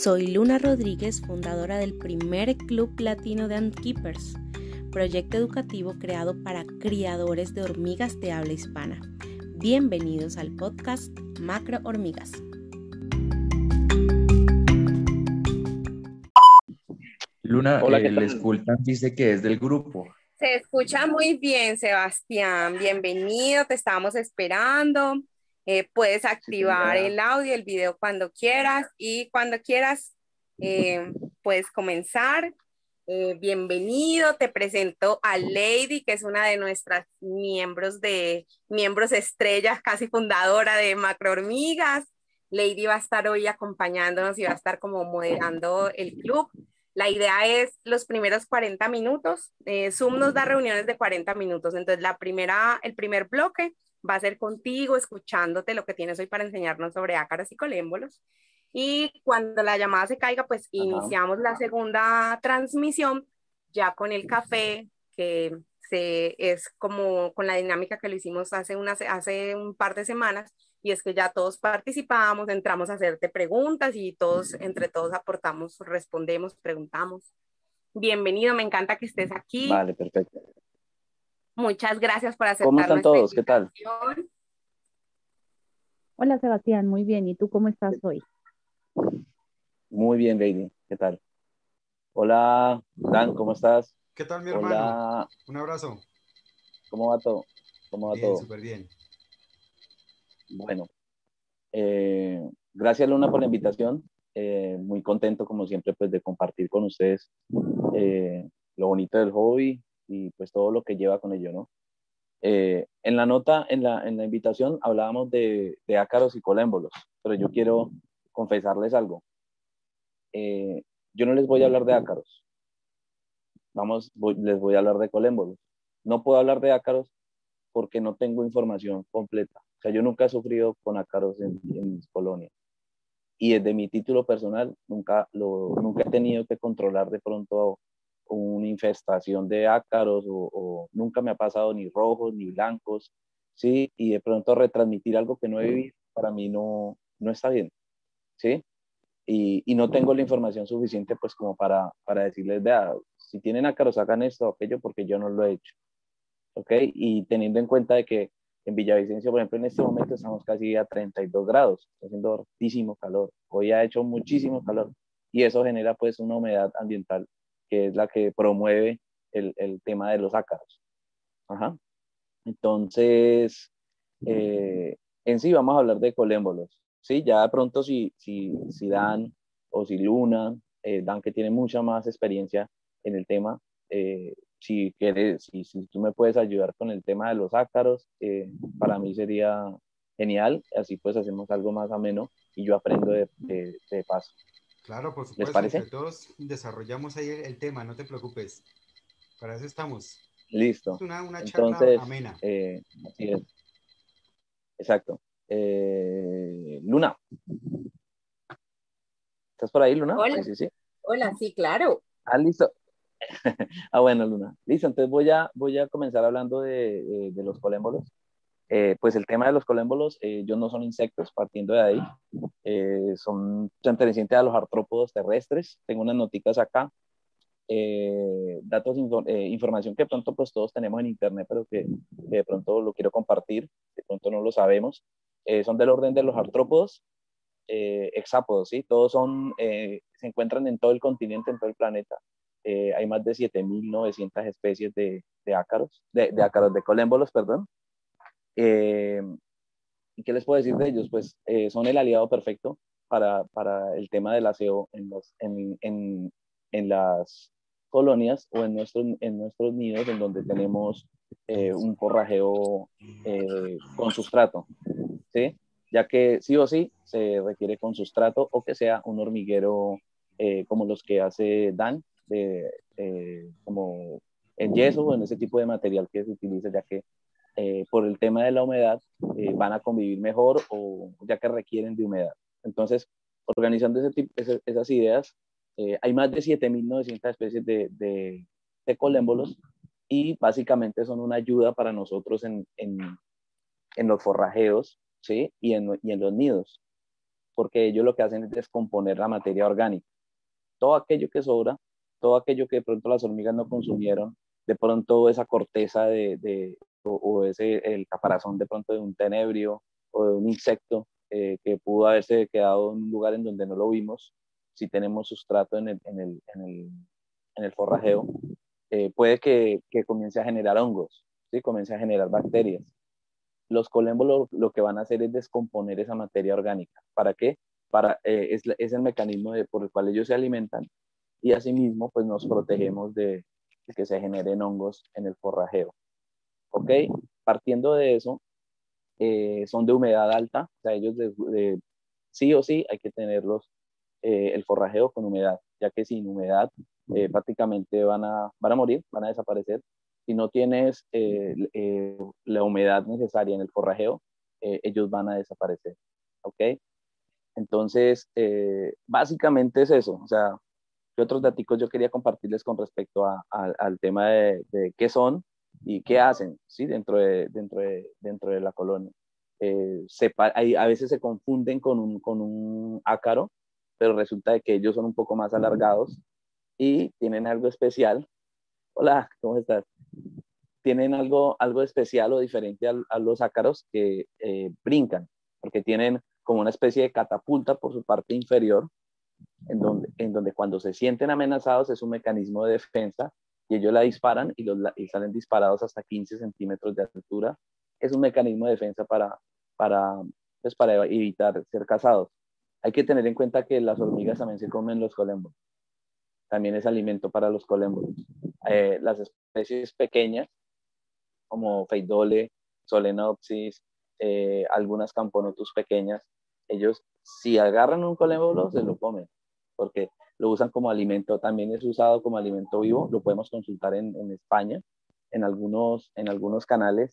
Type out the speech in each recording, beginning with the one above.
Soy Luna Rodríguez, fundadora del primer Club Latino de Antkeepers, proyecto educativo creado para criadores de hormigas de habla hispana. Bienvenidos al podcast Macro Hormigas. Luna, Hola, eh, el dice que es del grupo. Se escucha muy bien, Sebastián. Bienvenido, te estábamos esperando. Eh, puedes activar el audio, el video cuando quieras y cuando quieras eh, puedes comenzar. Eh, bienvenido, te presento a Lady, que es una de nuestras miembros de miembros estrellas, casi fundadora de Macro Hormigas. Lady va a estar hoy acompañándonos y va a estar como moderando el club. La idea es los primeros 40 minutos. Zoom nos da reuniones de 40 minutos. Entonces, la primera, el primer bloque va a ser contigo, escuchándote lo que tienes hoy para enseñarnos sobre ácaros y colémbolos. Y cuando la llamada se caiga, pues iniciamos la segunda transmisión ya con el café, que se, es como con la dinámica que lo hicimos hace, una, hace un par de semanas, y es que ya todos participamos, entramos a hacerte preguntas y todos, entre todos aportamos, respondemos, preguntamos. Bienvenido, me encanta que estés aquí. Vale, perfecto. Muchas gracias por aceptar ¿Cómo están todos? ¿Qué tal? Hola Sebastián, muy bien. ¿Y tú cómo estás hoy? Muy bien, Lady. ¿Qué tal? Hola, Dan, ¿cómo estás? ¿Qué tal, mi hermano? Un abrazo. ¿Cómo va todo? ¿Cómo va bien, todo? Súper bien. Bueno, eh, gracias Luna por la invitación. Eh, muy contento, como siempre, pues de compartir con ustedes eh, lo bonito del hobby, y pues todo lo que lleva con ello, ¿no? Eh, en la nota, en la, en la invitación, hablábamos de, de, ácaros y colémbolos, pero yo quiero confesarles algo. Eh, yo no les voy a hablar de ácaros. Vamos, les voy a hablar de colémbolos. No puedo hablar de ácaros porque no tengo información completa. O sea, yo nunca he sufrido con ácaros en, en mis colonias. Y desde mi título personal, nunca, lo, nunca he tenido que controlar de pronto una infestación de ácaros o, nunca me ha pasado ni rojos ni blancos, ¿sí? Y de pronto retransmitir algo que no he vivido, para mí no, no está bien, ¿sí? Y, y, no tengo la información suficiente pues como para, para decirles, vea, si tienen ácaros hagan esto o aquello porque yo no lo he hecho, ¿ok? Y teniendo en cuenta de que en Villavicencio, por ejemplo, en este momento estamos casi a 32 grados, está haciendo altísimo calor, hoy ha hecho muchísimo calor y eso genera pues una humedad ambiental que es la que promueve el, el tema de los ácaros. Ajá. Entonces, eh, en sí vamos a hablar de colémbolos. Sí, ya de pronto si, si, si Dan o si Luna, eh, Dan que tiene mucha más experiencia en el tema, eh, si quieres, si, si, tú me puedes ayudar con el tema de los ácaros, para mí sería genial, así pues hacemos algo más ameno y yo aprendo de, de paso. Claro, por supuesto. ¿Les parece? todos desarrollamos ahí el, tema, no te preocupes. Para eso estamos. Listo. Es una, una charla Entonces, amena. Eh, así es. Exacto. Eh, Luna. ¿Estás por ahí, Luna? Hola. Sí, sí, Hola, sí, claro. Ah, listo. ah, bueno, Luna. Listo, entonces voy a, voy a comenzar hablando de, de, de los colémbolos. Eh, pues el tema de los colémbolos, eh, ellos no son insectos, partiendo de ahí, eh, son pertenecientes a los artrópodos terrestres. Tengo unas noticas acá, datos, información que pronto pues todos tenemos en internet, pero que, de pronto lo quiero compartir, de pronto no lo sabemos. son del orden de los artrópodos, hexápodos, ¿sí? Todos son, se encuentran en todo el continente, en todo el planeta. hay más de 7.900 especies de, ácaros, de ácaros, de colémbolos, perdón. Eh, ¿Y qué les puedo decir de ellos? Pues eh, son el aliado perfecto para, para, el tema del aseo en, los, en, en, en, las colonias o en nuestros, en nuestros nidos, en donde tenemos eh, un forrajeo con sustrato, ¿sí? ya que sí o sí se requiere con sustrato o que sea un hormiguero como los que hace Dan, de, como en yeso o en ese tipo de material que se utiliza, ya que eh, por el tema de la humedad eh, van a convivir mejor o ya que requieren de humedad. Entonces, organizando ese tipo, esas, ideas, eh, hay más de 7.900 especies de, de, de, colémbolos y básicamente son una ayuda para nosotros en, en, en los forrajeos ¿sí? y, en, y en los nidos. porque ellos lo que hacen es descomponer la materia orgánica. Todo aquello que sobra, todo aquello que de pronto las hormigas no consumieron, de pronto esa corteza de, o, ese el caparazón de pronto de un tenebrio o de un insecto eh, que pudo haberse quedado en un lugar en donde no lo vimos, si tenemos sustrato en el, en el, en el, en el forrajeo, eh, puede que, que, comience a generar hongos, ¿sí? comience a generar bacterias. Los colémbolos lo, que van a hacer es descomponer esa materia orgánica. ¿Para qué? Para, eh, es, es, el mecanismo de, por el cual ellos se alimentan y asimismo pues nos protegemos de, de que se generen hongos en el forrajeo. ¿Ok? Partiendo de eso, eh, son de humedad alta, o sea, ellos de, sí o sí hay que tenerlos eh, el forrajeo con humedad, ya que sin humedad eh, prácticamente van a, van a morir, van a desaparecer. Si no tienes la humedad necesaria en el forrajeo, ellos van a desaparecer. ¿Ok? Entonces, básicamente es eso. O sea, ¿qué otros datos yo quería compartirles con respecto al tema de, de qué son y qué hacen ¿sí? dentro, de, dentro, de, dentro de la colonia. Eh, a veces se confunden con un, con un ácaro, pero resulta de que ellos son un poco más alargados y tienen algo especial. Hola, ¿cómo estás? Tienen algo, algo especial o diferente a, los ácaros que eh, brincan, porque tienen como una especie de catapulta por su parte inferior, en donde, en donde cuando se sienten amenazados es un mecanismo de defensa y ellos la disparan y, los, y salen disparados hasta 15 centímetros de altura. Es un mecanismo de defensa para, para, pues para evitar ser cazados. Hay que tener en cuenta que las hormigas también se comen los colembos. También es alimento para los colembos. Eh, las especies pequeñas, como Feidole, Solenopsis, eh, algunas Camponotus pequeñas, ellos si agarran un colémbolo se lo comen, porque lo usan como alimento, también es usado como alimento vivo, lo podemos consultar en, en España, en algunos, en algunos canales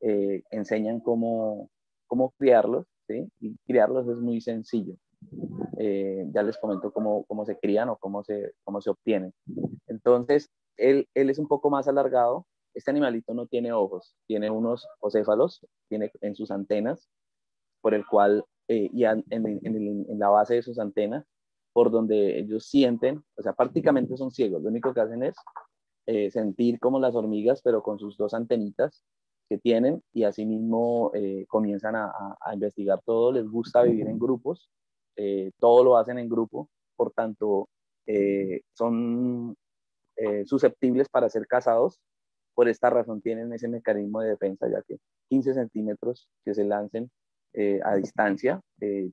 eh, enseñan cómo, cómo criarlos, ¿sí? y criarlos es muy sencillo. Eh, ya les comento cómo, cómo, se crían o cómo se, cómo se obtienen. Entonces, él, él es un poco más alargado, este animalito no tiene ojos, tiene unos océfalos, tiene en sus antenas, por el cual, eh, y en, en, en, la base de sus antenas, por donde ellos sienten, o sea, prácticamente son ciegos, lo único que hacen es eh, sentir como las hormigas, pero con sus dos antenitas que tienen y asimismo eh, comienzan a, investigar todo, les gusta vivir en grupos, eh, todo lo hacen en grupo, por tanto, son susceptibles para ser cazados, por esta razón tienen ese mecanismo de defensa, ya que 15 centímetros que se lancen a distancia,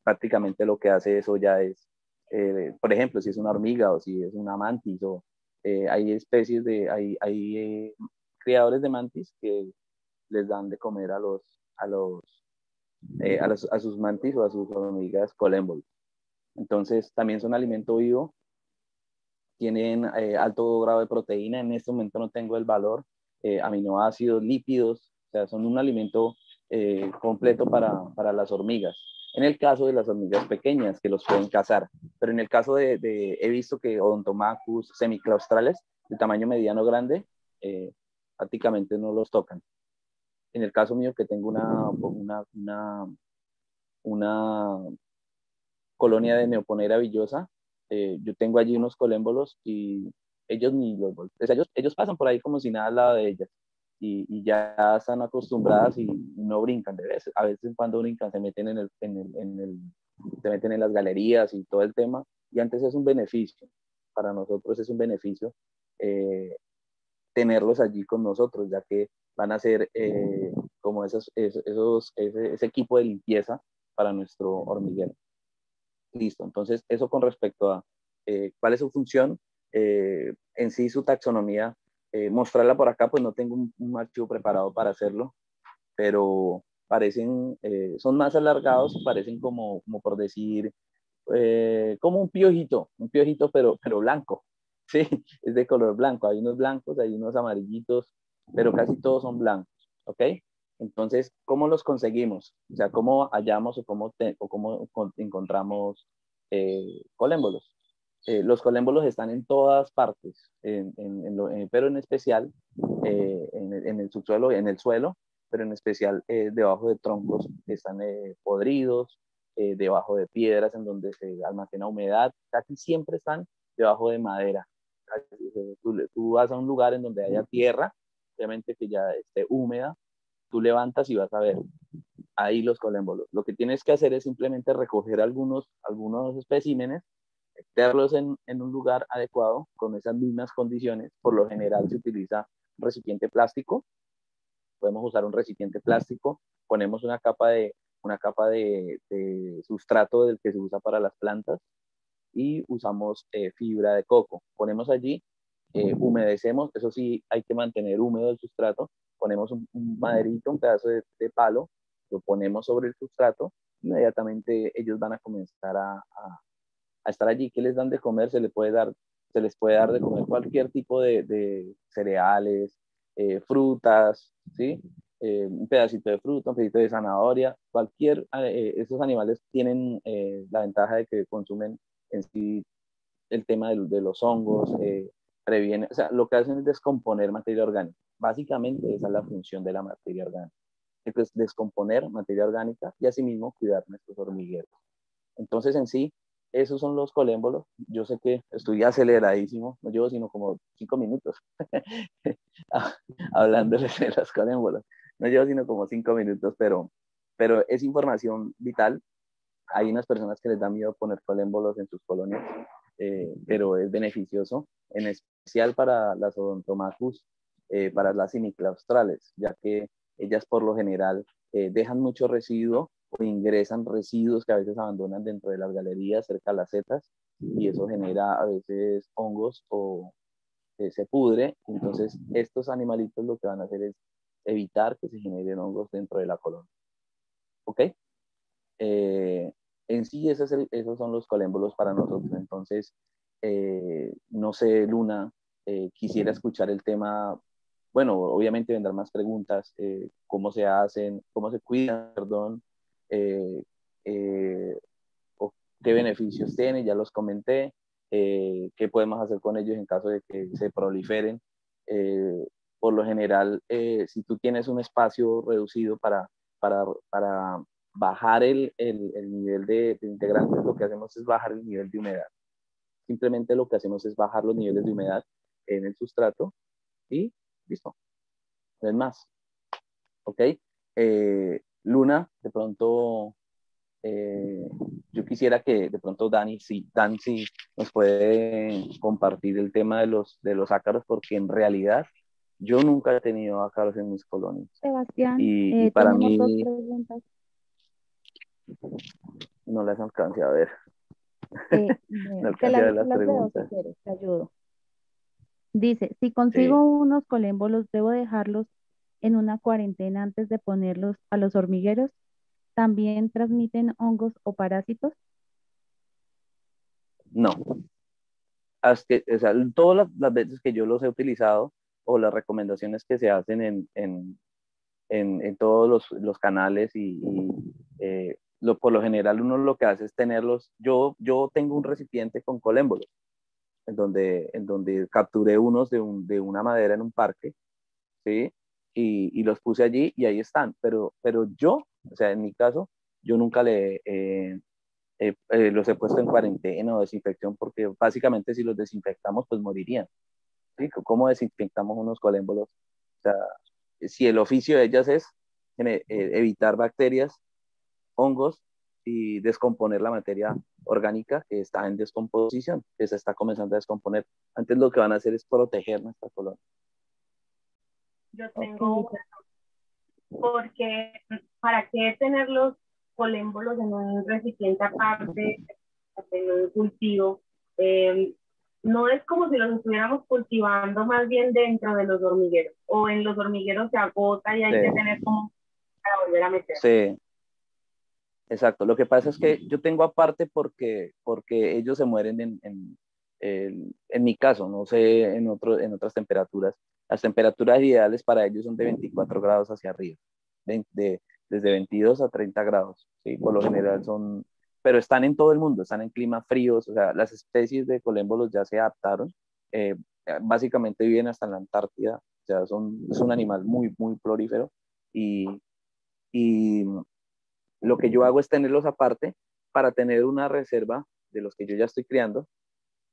prácticamente lo que hace eso ya es eh, por ejemplo, si es una hormiga o si es una mantis, o eh, hay especies de, hay, hay eh, criadores de mantis que les dan de comer a los, a los, a, sus mantis o a sus hormigas colémbolos. Entonces, también son alimento vivo, tienen alto grado de proteína, en este momento no tengo el valor, aminoácidos, lípidos, o sea, son un alimento completo para, para las hormigas en el caso de las hormigas pequeñas que los pueden cazar. Pero en el caso de, he visto que odontomacus semiclaustrales de tamaño mediano grande, eh, prácticamente no los tocan. En el caso mío que tengo una, una, una, una colonia de neoponera villosa, eh, yo tengo allí unos colémbolos y ellos ni los ellos, ellos pasan por ahí como si nada al lado de ellas y, ya están acostumbradas y no brincan de veces. A veces cuando brincan se meten en el, en el, en el, se meten en las galerías y todo el tema. Y antes es un beneficio, para nosotros es un beneficio eh, tenerlos allí con nosotros, ya que van a ser eh, como esos, esos, ese, ese, equipo de limpieza para nuestro hormiguero. Listo, entonces eso con respecto a eh, cuál es su función, en sí su taxonomía eh, mostrarla por acá, pues no tengo un, archivo preparado para hacerlo, pero parecen, eh, son más alargados, parecen como, como por decir, eh, como un piojito, un piojito pero, pero blanco, sí, es de color blanco, hay unos blancos, hay unos amarillitos, pero casi todos son blancos, ¿ok? Entonces, ¿cómo los conseguimos? O sea, ¿cómo hallamos o cómo, o cómo encontramos colémbolos? Eh, los colémbolos están en todas partes, pero en especial eh, en, el subsuelo, en el suelo, pero en especial eh, debajo de troncos que están podridos, eh, debajo de piedras en donde se almacena humedad, casi siempre están debajo de madera. Tú, tú vas a un lugar en donde haya tierra, obviamente que ya esté húmeda, tú levantas y vas a ver ahí los colémbolos. Lo que tienes que hacer es simplemente recoger algunos, algunos especímenes, meterlos en, en, un lugar adecuado con esas mismas condiciones. Por lo general se utiliza recipiente plástico. Podemos usar un recipiente plástico, ponemos una capa de, una capa de, de sustrato del que se usa para las plantas y usamos eh, fibra de coco. Ponemos allí, eh, humedecemos, eso sí, hay que mantener húmedo el sustrato, ponemos un, maderito, un pedazo de, palo, lo ponemos sobre el sustrato, inmediatamente ellos van a comenzar a, a, estar allí. ¿Qué les dan de comer? Se les puede dar, se les puede dar de comer cualquier tipo de, cereales, eh, frutas, ¿sí? Eh, un pedacito de fruta, un pedacito de zanahoria, cualquier, eh, esos animales tienen la ventaja de que consumen en sí el tema de, de los hongos, previene, o sea, lo que hacen es descomponer materia orgánica. Básicamente esa es la función de la materia orgánica. Es descomponer materia orgánica y asimismo cuidar nuestros hormigueros. Entonces en sí, esos son los colémbolos. Yo sé que estoy aceleradísimo, no llevo sino como cinco minutos hablándoles de los colémbolos. No llevo sino como cinco minutos, pero, pero es información vital. Hay unas personas que les da miedo poner colémbolos en sus colonias, eh, pero es beneficioso, en especial para las odontomacus, eh, para las siniclaustrales, ya que ellas por lo general eh, dejan mucho residuo o ingresan residuos que a veces abandonan dentro de las galerías, cerca de las setas, y eso genera a veces hongos o se pudre. Entonces, estos animalitos lo que van a hacer es evitar que se generen hongos dentro de la colonia. ¿Ok? en sí, esos, esos, son los colémbolos para nosotros. Entonces, eh, no sé, Luna, eh, quisiera escuchar el tema. Bueno, obviamente vendrán más preguntas, eh, cómo se hacen, cómo se cuidan, perdón, o qué beneficios tienen, ya los comenté, qué podemos hacer con ellos en caso de que se proliferen. por lo general, si tú tienes un espacio reducido para, para, para bajar el, el, el nivel de, de, integrantes, lo que hacemos es bajar el nivel de humedad. Simplemente lo que hacemos es bajar los niveles de humedad en el sustrato y listo. No es más. ¿Ok? Eh, Luna, de pronto, eh, yo quisiera que de pronto Dani, sí, Dani sí nos puede compartir el tema de los, de los ácaros, porque en realidad yo nunca he tenido ácaros en mis colonias. Sebastián, y, eh, para mí no las alcancé a ver. Eh, no te las, las preguntas. te ayudo. Dice, si consigo unos colémbolos, ¿debo dejarlos en una cuarentena antes de ponerlos a los hormigueros? ¿También transmiten hongos o parásitos? No. Hasta, o sea, todas las, veces que yo los he utilizado o las recomendaciones que se hacen en, en, en, todos los, los canales y, y eh, lo, por lo general uno lo que hace es tenerlos, yo, yo tengo un recipiente con colémbolos, en donde, en donde capturé unos de, un, de una madera en un parque, ¿sí? Y, y, los puse allí y ahí están, pero, pero yo, o sea, en mi caso, yo nunca le, eh, eh, eh, los he puesto en cuarentena o desinfección porque básicamente si los desinfectamos pues morirían. ¿sí? ¿Cómo desinfectamos unos colémbolos? O sea, si el oficio de ellas es evitar bacterias, hongos y descomponer la materia orgánica que está en descomposición, que se está comenzando a descomponer. Antes lo que van a hacer es proteger nuestra colonia. Yo tengo porque ¿para qué tener los colémbolos en un recipiente aparte, en un cultivo? Eh, no es como si los estuviéramos cultivando más bien dentro de los hormigueros, o en los hormigueros se agota y hay que tener como para volver a meter. Sí, Exacto, lo que pasa es que yo tengo aparte porque, porque ellos se mueren en, en, en, mi caso, no sé en, otro, en otras temperaturas. Las temperaturas ideales para ellos son de 24 grados hacia arriba, de, desde 22 a 30 grados, ¿sí? por lo general son, pero están en todo el mundo, están en climas fríos, o sea, las especies de colémbolos ya se adaptaron, eh, básicamente viven hasta en la Antártida, o sea, son, es un animal muy, muy florífero y, y lo que yo hago es tenerlos aparte para tener una reserva de los que yo ya estoy criando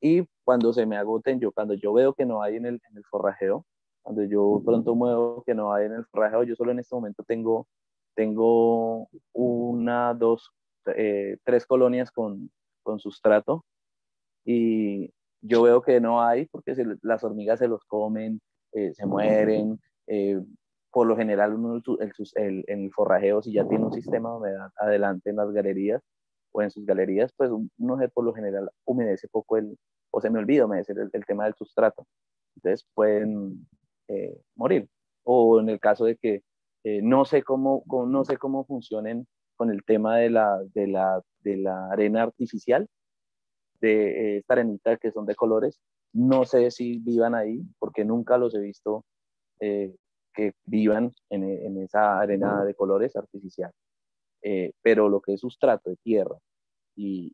y cuando se me agoten, yo cuando yo veo que no hay en el, en el forrajeo, cuando yo pronto muevo que no hay en el forrajeo, yo solo en este momento tengo, tengo una, dos, eh, tres colonias con, con sustrato y yo veo que no hay porque las hormigas se los comen, eh, se mueren. Eh, por lo general, uno, el, en el forrajeo, si ya tiene un sistema de humedad adelante en las galerías o en sus galerías, pues uno por lo general humedece poco el, o se me olvida humedecer el, el tema del sustrato. Entonces pueden eh, morir. O en el caso de que no, sé cómo, no sé cómo funcionen con el tema de la, de la, de la arena artificial, de esta arenita que son de colores, no sé si vivan ahí, porque nunca los he visto eh, que vivan en, esa arena de colores artificial. Eh, pero lo que es sustrato de tierra y,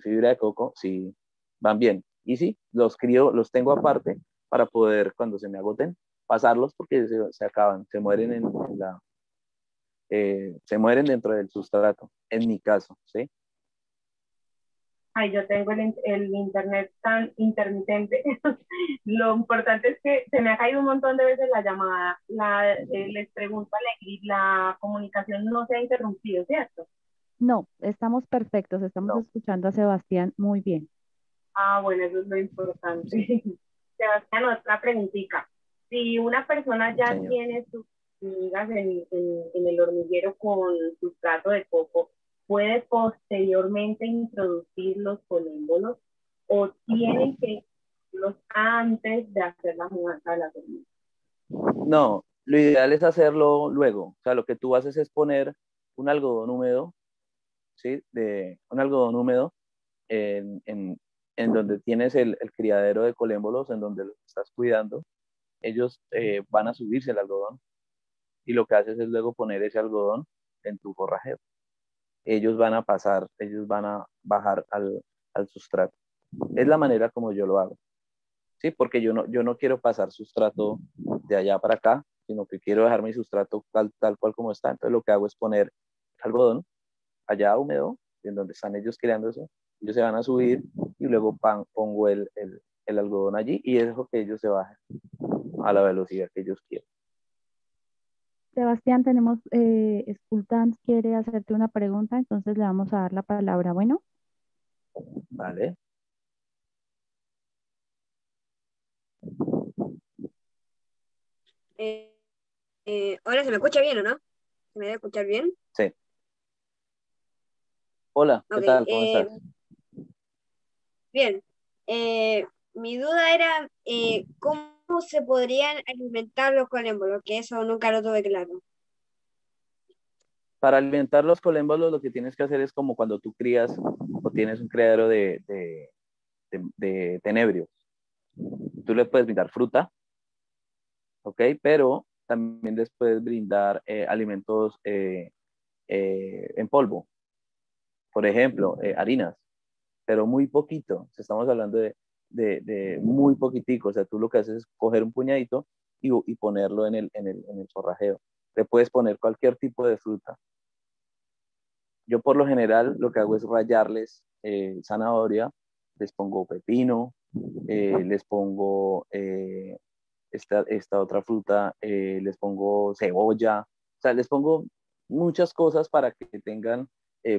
fibra de coco, sí, van bien. Y sí, los crío, los tengo aparte para poder, cuando se me agoten, pasarlos porque se, acaban, se mueren en, la... Eh, se mueren dentro del sustrato, en mi caso, ¿sí? ay, yo tengo el, el internet tan intermitente. Lo importante es que se me ha caído un montón de veces la llamada. La, eh, les pregunto a la comunicación no se ha interrumpido, ¿cierto? No, estamos perfectos, estamos escuchando a Sebastián muy bien. Ah, bueno, eso es lo importante. Sebastián, otra preguntita. Si una persona ya tiene sus migas en, en el hormiguero con sustrato de coco, puede posteriormente introducir los colémbolos o tienen que los antes de hacer la mudanza de la hormigas? No, lo ideal es hacerlo luego. O sea, lo que tú haces es poner un algodón húmedo, ¿sí? De, un algodón húmedo en, en, en donde tienes el, el, criadero de colémbolos, en donde los estás cuidando. Ellos eh, van a subirse el algodón y lo que haces es luego poner ese algodón en tu forrajero ellos van a pasar, ellos van a bajar al, al sustrato. Es la manera como yo lo hago. Sí, porque yo no, yo no quiero pasar sustrato de allá para acá, sino que quiero dejar mi sustrato tal, tal cual como está. Entonces lo que hago es poner algodón allá húmedo, en donde están ellos creando eso. Ellos se van a subir y luego pongo el, el, el algodón allí y dejo que ellos se bajen a la velocidad que ellos quieran. Sebastián, tenemos, eh, quiere hacerte una pregunta, entonces le vamos a dar la palabra. Bueno. Vale. Eh, eh, ahora se me escucha bien, ¿o no? ¿Se me debe escuchar bien? Sí. Hola, ¿qué tal? ¿Cómo eh, estás? Bien. mi duda era cómo cómo se podrían alimentar los colémbolos, que eso nunca lo tuve claro. Para alimentar los colémbolos lo que tienes que hacer es como cuando tú crías o tienes un criadero de, de, tenebrios. Tú les puedes brindar fruta, ¿ok? Pero también les puedes brindar eh, alimentos eh, eh, en polvo. Por ejemplo, harinas, pero muy poquito. Estamos hablando de de, muy poquitico, o sea, tú lo que haces es coger un puñadito y, y ponerlo en el, en, el, en el forrajeo. Le puedes poner cualquier tipo de fruta. Yo por lo general lo que hago es rayarles eh, zanahoria, les pongo pepino, eh, les pongo eh, esta, esta, otra fruta, les pongo cebolla, o sea, les pongo muchas cosas para que tengan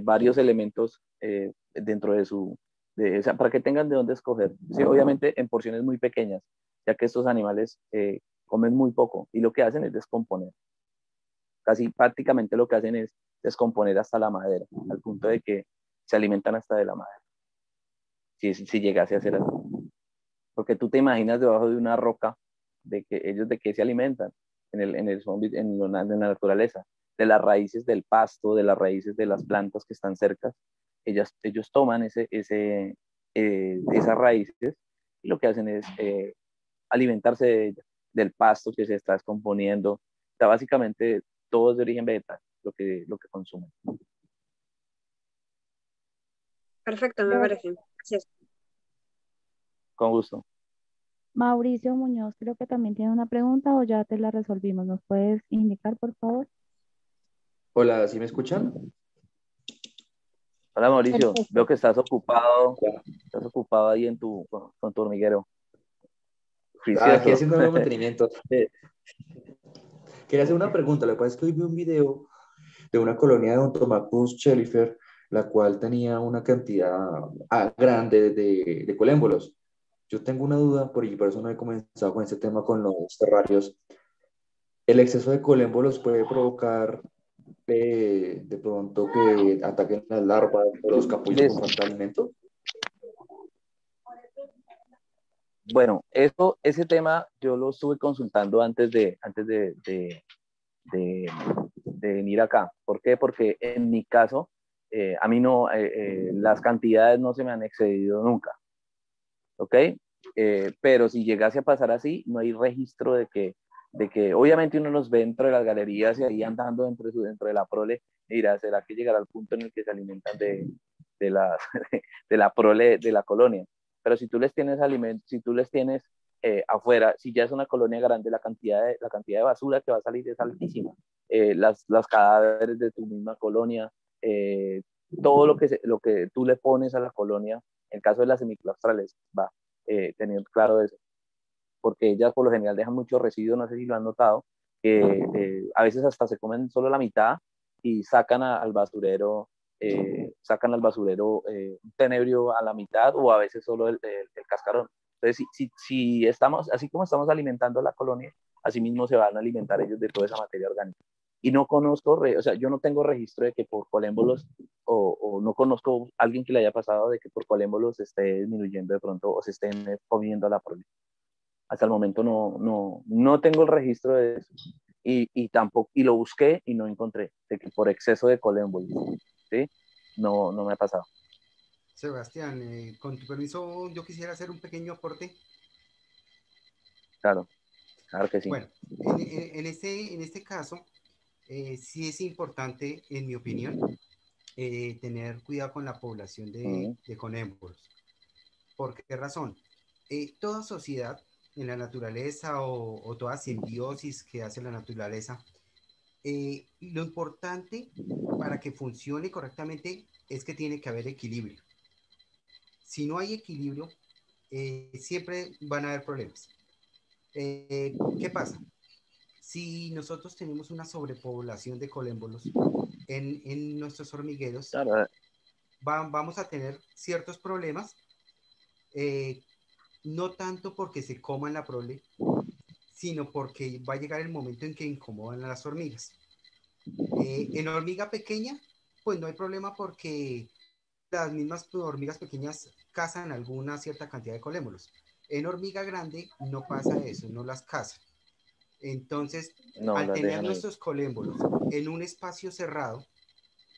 varios elementos dentro de su, para que tengan de dónde escoger. Sí, obviamente en porciones muy pequeñas, ya que estos animales eh, comen muy poco y lo que hacen es descomponer. Casi prácticamente lo que hacen es descomponer hasta la madera, al punto de que se alimentan hasta de la madera. Si, si llegase a ser así. Porque tú te imaginas debajo de una roca de que ellos de qué se alimentan en, el, en, el, en, la, en la naturaleza, de las raíces del pasto, de las raíces de las plantas que están cerca ellas, ellos toman ese, ese, eh, esas raíces y lo que hacen es eh, alimentarse del pasto que se está descomponiendo. O sea, básicamente todo es de origen vegetal, lo que, lo que consumen. Perfecto, me parece. Gracias. Con gusto. Mauricio Muñoz, creo que también tiene una pregunta o ya te la resolvimos. ¿Nos puedes indicar, por favor? Hola, ¿sí me escuchan? Hola Mauricio, veo que estás ocupado, estás ocupado ahí en tu, con, tu hormiguero. Ah, aquí haciendo un mantenimiento. Quería hacer una pregunta, lo que pasa es que hoy vi un video de una colonia de Ontomacus chelifer, la cual tenía una cantidad ah, grande de, de colémbolos. Yo tengo una duda, por, por eso no he comenzado con este tema con los terrarios. ¿El exceso de colémbolos puede provocar eh, de pronto que ataquen las larvas o los capullos con falta alimento? Bueno, eso, ese tema yo lo estuve consultando antes de, antes de, de, de, venir acá. ¿Por qué? Porque en mi caso, eh, a mí no, eh, eh, las cantidades no se me han excedido nunca. ¿Ok? pero si llegase a pasar así, no hay registro de que, de que obviamente uno los ve dentro de las galerías y ahí andando dentro de, dentro de la prole, mira, ¿será que llegará al punto en el que se alimentan de, de, la, de la prole de la colonia? Pero si tú les tienes alimentos, si tú les tienes eh, afuera, si ya es una colonia grande, la cantidad de, la cantidad de basura que va a salir es altísima. Eh, las, las, cadáveres de tu misma colonia, eh, todo lo que, lo que tú le pones a la colonia, en caso de las semiclaustrales, va, teniendo claro eso. Porque ellas por lo general dejan mucho residuo, no sé si lo han notado, que a veces hasta se comen solo la mitad y sacan al basurero eh, sacan al basurero eh, un tenebrio a la mitad o a veces solo el, el, cascarón. Entonces, si, si, estamos, así como estamos alimentando a la colonia, así mismo se van a alimentar ellos de toda esa materia orgánica. Y no conozco, o sea, yo no tengo registro de que por colémbolos, o, o, no conozco a alguien que le haya pasado de que por colémbolos se esté disminuyendo de pronto o se estén comiendo la prole. Hasta el momento no, no, no tengo el registro de eso. Y, y, tampoco, y lo busqué y no encontré, de que por exceso de colémbolos. ¿sí? No, no me ha pasado. Sebastián, eh, con tu permiso, yo quisiera hacer un pequeño aporte. Claro, claro que sí. Bueno, en, este, en este caso, eh, sí es importante, en mi opinión, eh, tener cuidado con la población de, de conémboros. ¿Por qué razón? toda sociedad en la naturaleza o, o, toda simbiosis que hace la naturaleza eh, lo importante para que funcione correctamente es que tiene que haber equilibrio. Si no hay equilibrio, eh, siempre van a haber problemas. Eh, ¿Qué pasa? Si nosotros tenemos una sobrepoblación de colémbolos en, en nuestros hormigueros, vamos a tener ciertos problemas, no tanto porque se coman la prole, sino porque va a llegar el momento en que incomodan a las hormigas. Eh, en hormiga pequeña, pues no hay problema porque las mismas hormigas pequeñas cazan alguna cierta cantidad de colémolos. En hormiga grande no pasa eso, no las cazan. Entonces, al tener nuestros colémbolos en un espacio cerrado,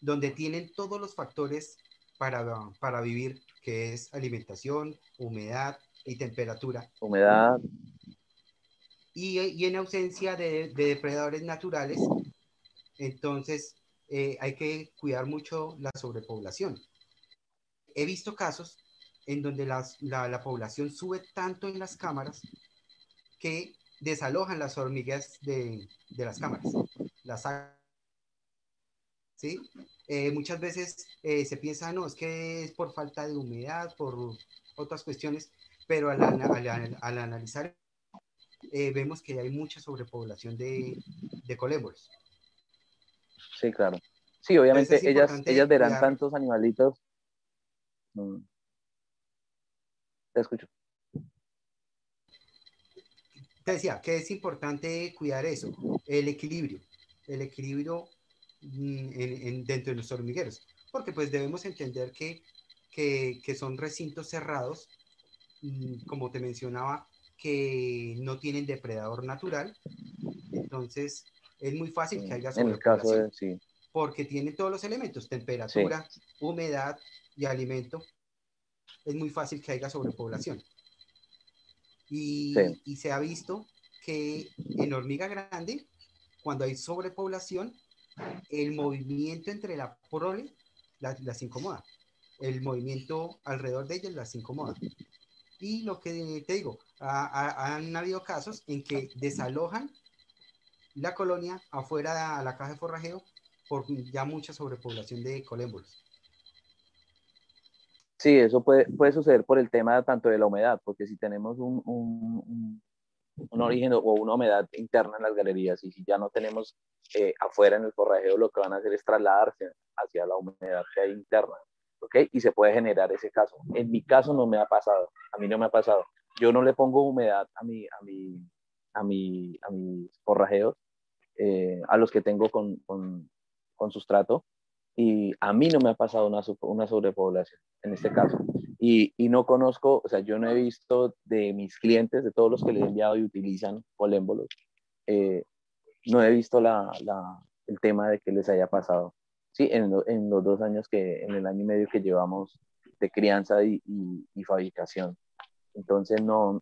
donde tienen todos los factores para, para vivir, que es alimentación, humedad y temperatura. Humedad, y, en ausencia de, depredadores naturales, entonces eh, hay que cuidar mucho la sobrepoblación. He visto casos en donde la, población sube tanto en las cámaras que desalojan las hormigas de, las cámaras. Las ¿sí? Eh, muchas veces eh, se piensa, no, es que es por falta de humedad, por otras cuestiones, pero al, al, al analizar eh, vemos que hay mucha sobrepoblación de, de colébolos. Sí, claro. Sí, obviamente ellas, ellas verán tantos animalitos. Mm. Te escucho. Te decía que es importante cuidar eso, el equilibrio, el equilibrio mm, en, dentro de los hormigueros, porque pues debemos entender que, que, que son recintos cerrados, mm, como te mencionaba, que no tienen depredador natural. Entonces, es muy fácil que haya En el caso de, sí. Porque tienen todos los elementos, temperatura, humedad y alimento. Es muy fácil que haya sobrepoblación. Y, y, se ha visto que en hormiga grande, cuando hay sobrepoblación, el movimiento entre la prole las incomoda. El movimiento alrededor de ellas las incomoda. Y lo que te digo, han habido casos en que desalojan la colonia afuera de la caja de forrajeo por ya mucha sobrepoblación de colémbolos. Sí, eso puede, puede suceder por el tema tanto de la humedad, porque si tenemos un, origen o una humedad interna en las galerías y si ya no tenemos eh, afuera en el forrajeo, lo que van a hacer es trasladarse hacia la humedad que hay interna, ¿ok? Y se puede generar ese caso. En mi caso no me ha pasado, a mí no me ha pasado. Yo no le pongo humedad a, mi, a, mi, a, mi, a mis forrajeos, eh, a los que tengo con, con, con sustrato, y a mí no me ha pasado una, una sobrepoblación en este caso. Y, y, no conozco, o sea, yo no he visto de mis clientes, de todos los que les he enviado y utilizan colémbolos, eh, no he visto la, la, el tema de que les haya pasado. Sí, en, en, los dos años que, en el año y medio que llevamos de crianza y, y, fabricación. Entonces, no,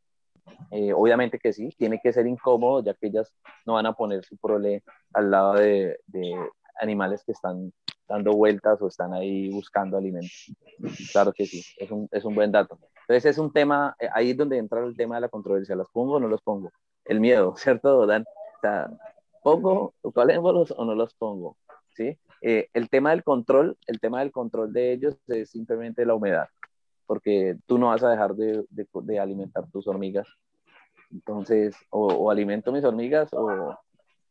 eh, obviamente que sí, tiene que ser incómodo, ya que ellas no van a poner su prole al lado de, de animales que están dando vueltas o están ahí buscando alimentos. Claro que sí, es un, es un buen dato. Entonces es un tema, eh, ahí es donde entra el tema de la controversia, ¿los pongo o no los pongo? El miedo, ¿cierto, Dan? O sea, ¿pongo colémbolos o no los pongo? ¿Sí? Eh, el tema del control, el tema del control de ellos es simplemente la humedad, porque tú no vas a dejar de, de, de alimentar tus hormigas. Entonces, o, o alimento mis hormigas o,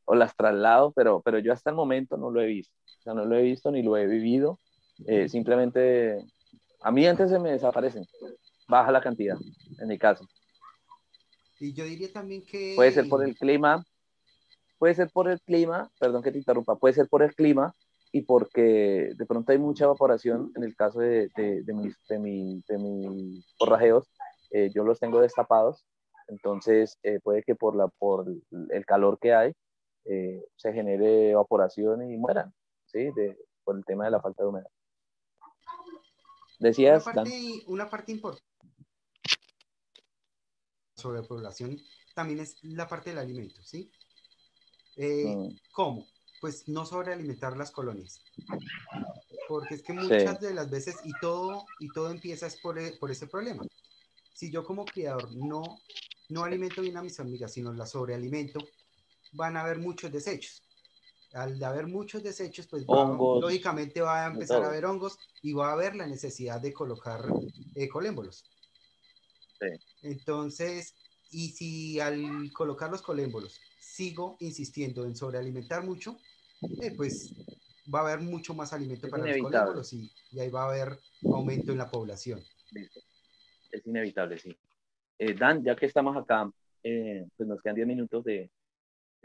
o las traslado, pero, pero yo hasta el momento no lo he visto. O sea, no lo he visto ni lo he vivido. Eh, simplemente, a mí antes se me desaparecen. Baja la cantidad, en mi caso. Y yo diría también que... Puede ser por el clima, puede ser por el clima, perdón que te interrumpa, puede ser por el clima y porque de pronto hay mucha evaporación en el caso de, de, de mis, de, mi, de mis forrajeos, eh, yo los tengo destapados, entonces eh, puede que por, la, por el calor que hay, eh, se genere evaporación y mueran, ¿sí? De, por el tema de la falta de humedad. Decías, una parte, una parte importante sobre la población también es la parte del alimento, ¿sí? Eh, mm. ¿Cómo? Pues no sobrealimentar las colonias. Porque es que muchas sí. de las veces, y todo, y todo empieza es por, por ese problema. Si yo como criador no, no alimento bien a mis amigas, sino la sobrealimento, van a haber muchos desechos. Al haber muchos desechos, pues hongos, va, lógicamente va a empezar a haber hongos y va a haber la necesidad de colocar eh, colémbolos. Sí. Entonces, y si al colocar los colémbolos sigo insistiendo en sobrealimentar mucho, eh, pues va a haber mucho más alimento es para inevitable. los colémbolos y, y, ahí va a haber aumento en la población. Es inevitable, sí. Eh, Dan, ya que estamos acá, eh, pues nos quedan 10 minutos de,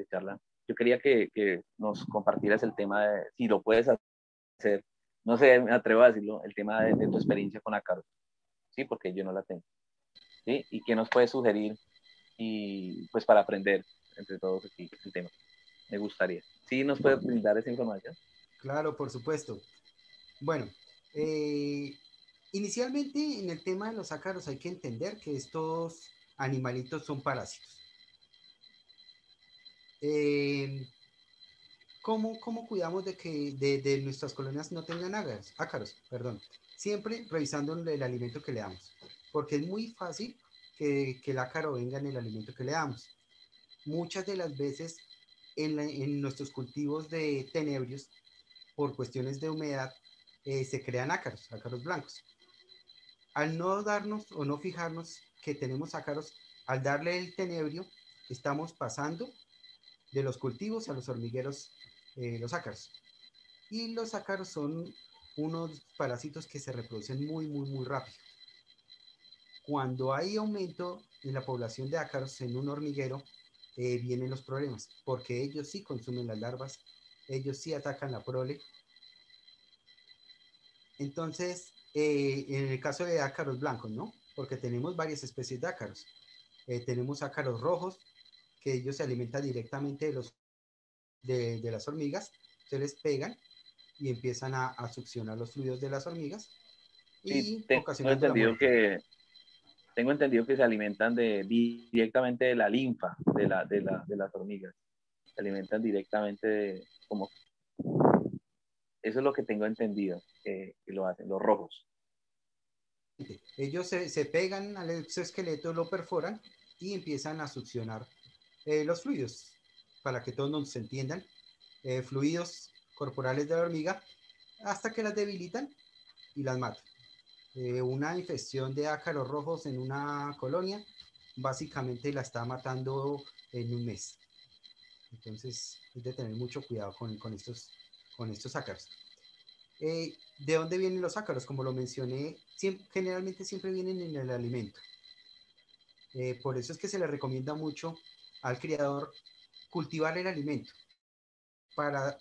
charla. Yo quería que, que, nos compartieras el tema de si lo puedes hacer, no sé, me atrevo a decirlo, el tema de, tu experiencia con Acaro, ¿sí? Porque yo no la tengo, ¿sí? Y qué nos puedes sugerir y pues para aprender entre todos aquí el tema. Me gustaría. ¿Sí nos puedes brindar esa información? Claro, por supuesto. Bueno, eh, inicialmente en el tema de los ácaros hay que entender que estos animalitos son parásitos. Eh, ¿cómo, ¿cómo, cuidamos de que de, de, nuestras colonias no tengan ácaros? ácaros? Perdón. Siempre revisando el alimento que le damos, porque es muy fácil que, que el ácaro venga en el alimento que le damos. Muchas de las veces en, la, en nuestros cultivos de tenebrios, por cuestiones de humedad, eh, se crean ácaros, ácaros blancos. Al no darnos o no fijarnos que tenemos ácaros, al darle el tenebrio, estamos pasando de los cultivos a los hormigueros, eh, los ácaros. Y los ácaros son unos parásitos que se reproducen muy, muy, muy rápido. Cuando hay aumento en la población de ácaros en un hormiguero, eh, vienen los problemas, porque ellos sí consumen las larvas, ellos sí atacan la prole. Entonces, eh, en el caso de ácaros blancos, ¿no? Porque tenemos varias especies de ácaros. Tenemos ácaros rojos, que ellos se alimentan directamente de, los, de, de las hormigas, se les pegan y empiezan a, a, succionar los fluidos de las hormigas. Y sí, tengo entendido que tengo entendido que se alimentan de, directamente de la linfa de, la, de, la, de las hormigas. Se alimentan directamente de, como... Eso es lo que tengo entendido que, que lo hacen, los rojos. Ellos se, se, pegan al exoesqueleto, lo perforan y empiezan a succionar eh, los fluidos. Para que todos nos entiendan, eh, fluidos corporales de la hormiga hasta que las debilitan y las matan. Eh, una infección de ácaros rojos en una colonia básicamente la está matando en un mes. Entonces, es de tener mucho cuidado con, con estos, con estos ácaros. ¿De dónde vienen los ácaros? Como lo mencioné, generalmente siempre vienen en el alimento. Por eso es que se le recomienda mucho al criador cultivar el alimento para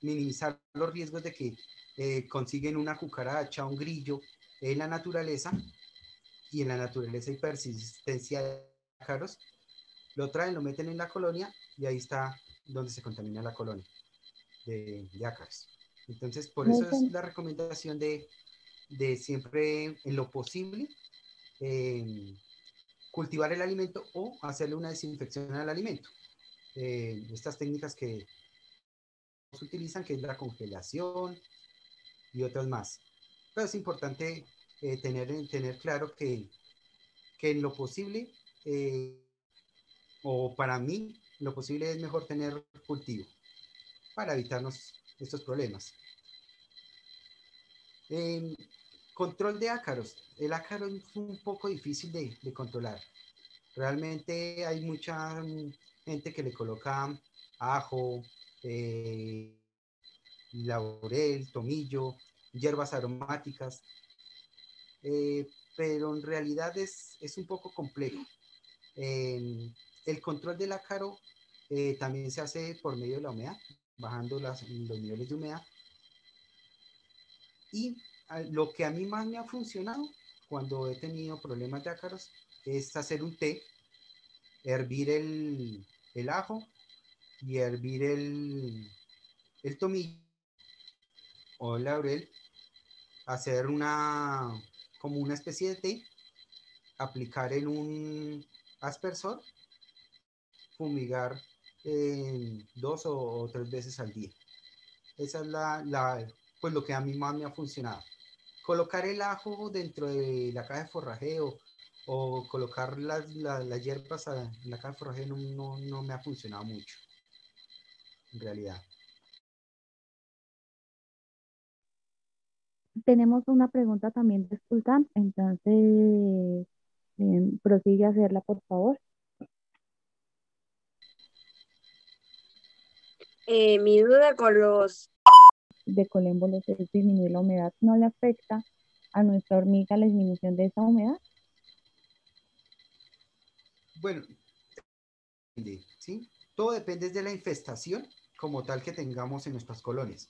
minimizar los riesgos de que eh, consiguen una cucaracha, un grillo en la naturaleza y en la naturaleza hay persistencia de ácaros, lo traen, lo meten en la colonia y ahí está donde se contamina la colonia de, ácaros. Entonces, por eso es la recomendación de, de siempre, en lo posible, eh, cultivar el alimento o hacerle una desinfección al alimento. Eh, estas técnicas que se utilizan, que es la congelación y otras más. Pero es importante eh, tener, tener claro que, que en lo posible, eh, o para mí, lo posible es mejor tener cultivo para evitarnos estos problemas. Control de ácaros. El ácaro es un poco difícil de, controlar. Realmente hay mucha gente que le coloca ajo, eh, laurel, tomillo, hierbas aromáticas, eh, pero en realidad es, un poco complejo. el control del ácaro eh, también se hace por medio de la humedad, bajando las, los niveles de humedad. Y lo que a mí más me ha funcionado cuando he tenido problemas de ácaros es hacer un té, hervir el, el ajo y hervir el, el tomillo o el laurel, hacer una, como una especie de té, aplicar en un aspersor, fumigar dos o, tres veces al día. Esa es la, la, pues lo que a mí más me ha funcionado. Colocar el ajo dentro de la caja de forrajeo o colocar las, las, hierbas en la caja de forrajeo no, no, me ha funcionado mucho, en realidad. Tenemos una pregunta también de Sultan, entonces eh, prosigue a hacerla, por favor. Eh, mi duda con los de colémbolos es disminuir la humedad. ¿No le afecta a nuestra hormiga la disminución de esa humedad? Bueno, ¿sí? Todo depende de la infestación como tal que tengamos en nuestras colonias.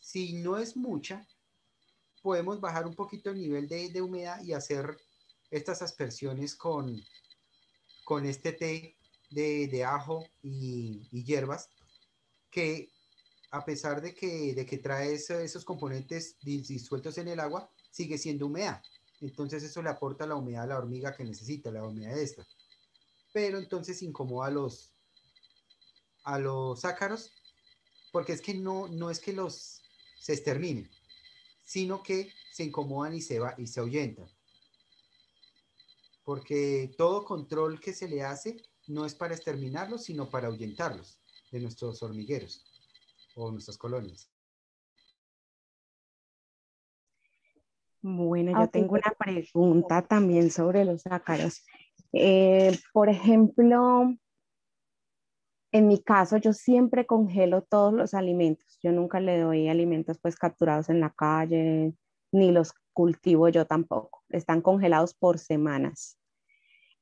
Si no es mucha, podemos bajar un poquito el nivel de, humedad y hacer estas aspersiones con, con este té de, ajo y, hierbas que a pesar de que, de que trae esos componentes disueltos en el agua, sigue siendo humedad. Entonces eso le aporta la humedad a la hormiga que necesita, la humedad de esta. Pero entonces incomoda a los, a los ácaros, porque es que no, no es que los se exterminen, sino que se incomodan y se, va, y se ahuyentan. Porque todo control que se le hace no es para exterminarlos, sino para ahuyentarlos de nuestros hormigueros o nuestras colonias. Bueno, yo tengo una pregunta también sobre los ácaros. Eh, por ejemplo, en mi caso, yo siempre congelo todos los alimentos. Yo nunca le doy alimentos pues capturados en la calle, ni los cultivo yo tampoco. Están congelados por semanas.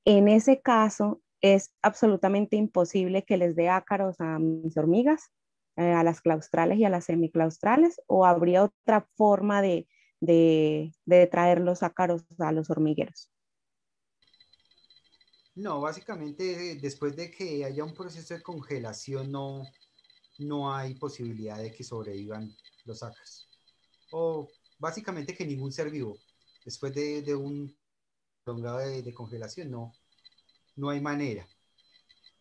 En ese caso, es absolutamente imposible que les dé ácaros a mis hormigas, eh, a las claustrales y a las semiclaustrales, o habría otra forma de, de, de traer los ácaros a los hormigueros. No, básicamente después de que haya un proceso de congelación no, no hay posibilidad de que sobrevivan los ácaros. O básicamente que ningún ser vivo, después de, un prolongado de, congelación, no, no hay manera.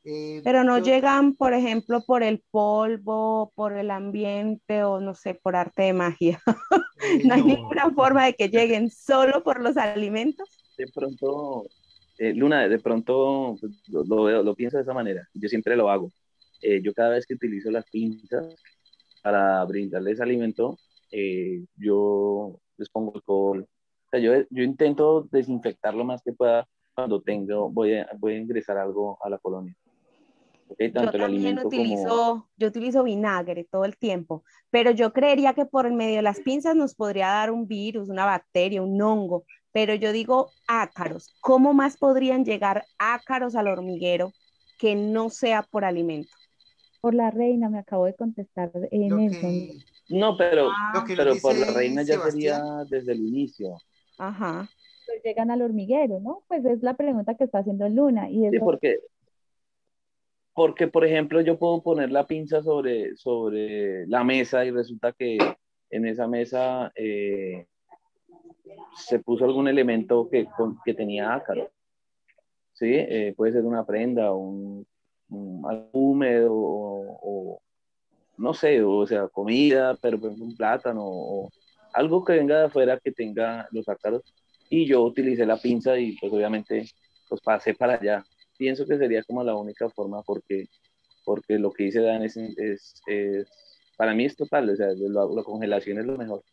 Eh, Pero no llegan, por ejemplo, por el polvo, por el ambiente o no sé, por arte de magia. Eh, no hay ninguna forma de que lleguen solo por los alimentos. De pronto, eh, Luna, de pronto lo, lo, pienso de esa manera. Yo siempre lo hago. yo cada vez que utilizo las pinzas, para brindarles alimento, eh, yo les pongo alcohol. O sea, yo, yo intento desinfectar lo más que pueda cuando tengo, voy a, voy a ingresar algo a la colonia. Okay, tanto yo también utilizo, yo utilizo vinagre todo el tiempo, pero yo creería que por el medio de las pinzas nos podría dar un virus, una bacteria, un hongo, pero yo digo ácaros. ¿Cómo más podrían llegar ácaros al hormiguero que no sea por alimento? Por la reina, me acabo de contestar en eso. No, pero, ah. pero por la reina ya sería desde el inicio. Ajá. Pues llegan al hormiguero, ¿no? Pues es la pregunta que está haciendo Luna. Y Sí, porque, porque, por ejemplo, yo puedo poner la pinza sobre, sobre la mesa y resulta que en esa mesa eh, se puso algún elemento que, que tenía ácaro. ¿Sí? Eh, puede ser una prenda, un, un húmedo o, no sé, o sea, comida, pero un plátano o algo que venga de afuera que tenga los ácaros. Y yo utilicé la pinza y pues obviamente los pasé para allá. Pienso que sería como la única forma porque, porque lo que dice Dan es, es, para mí es total, o sea, la congelación es lo mejor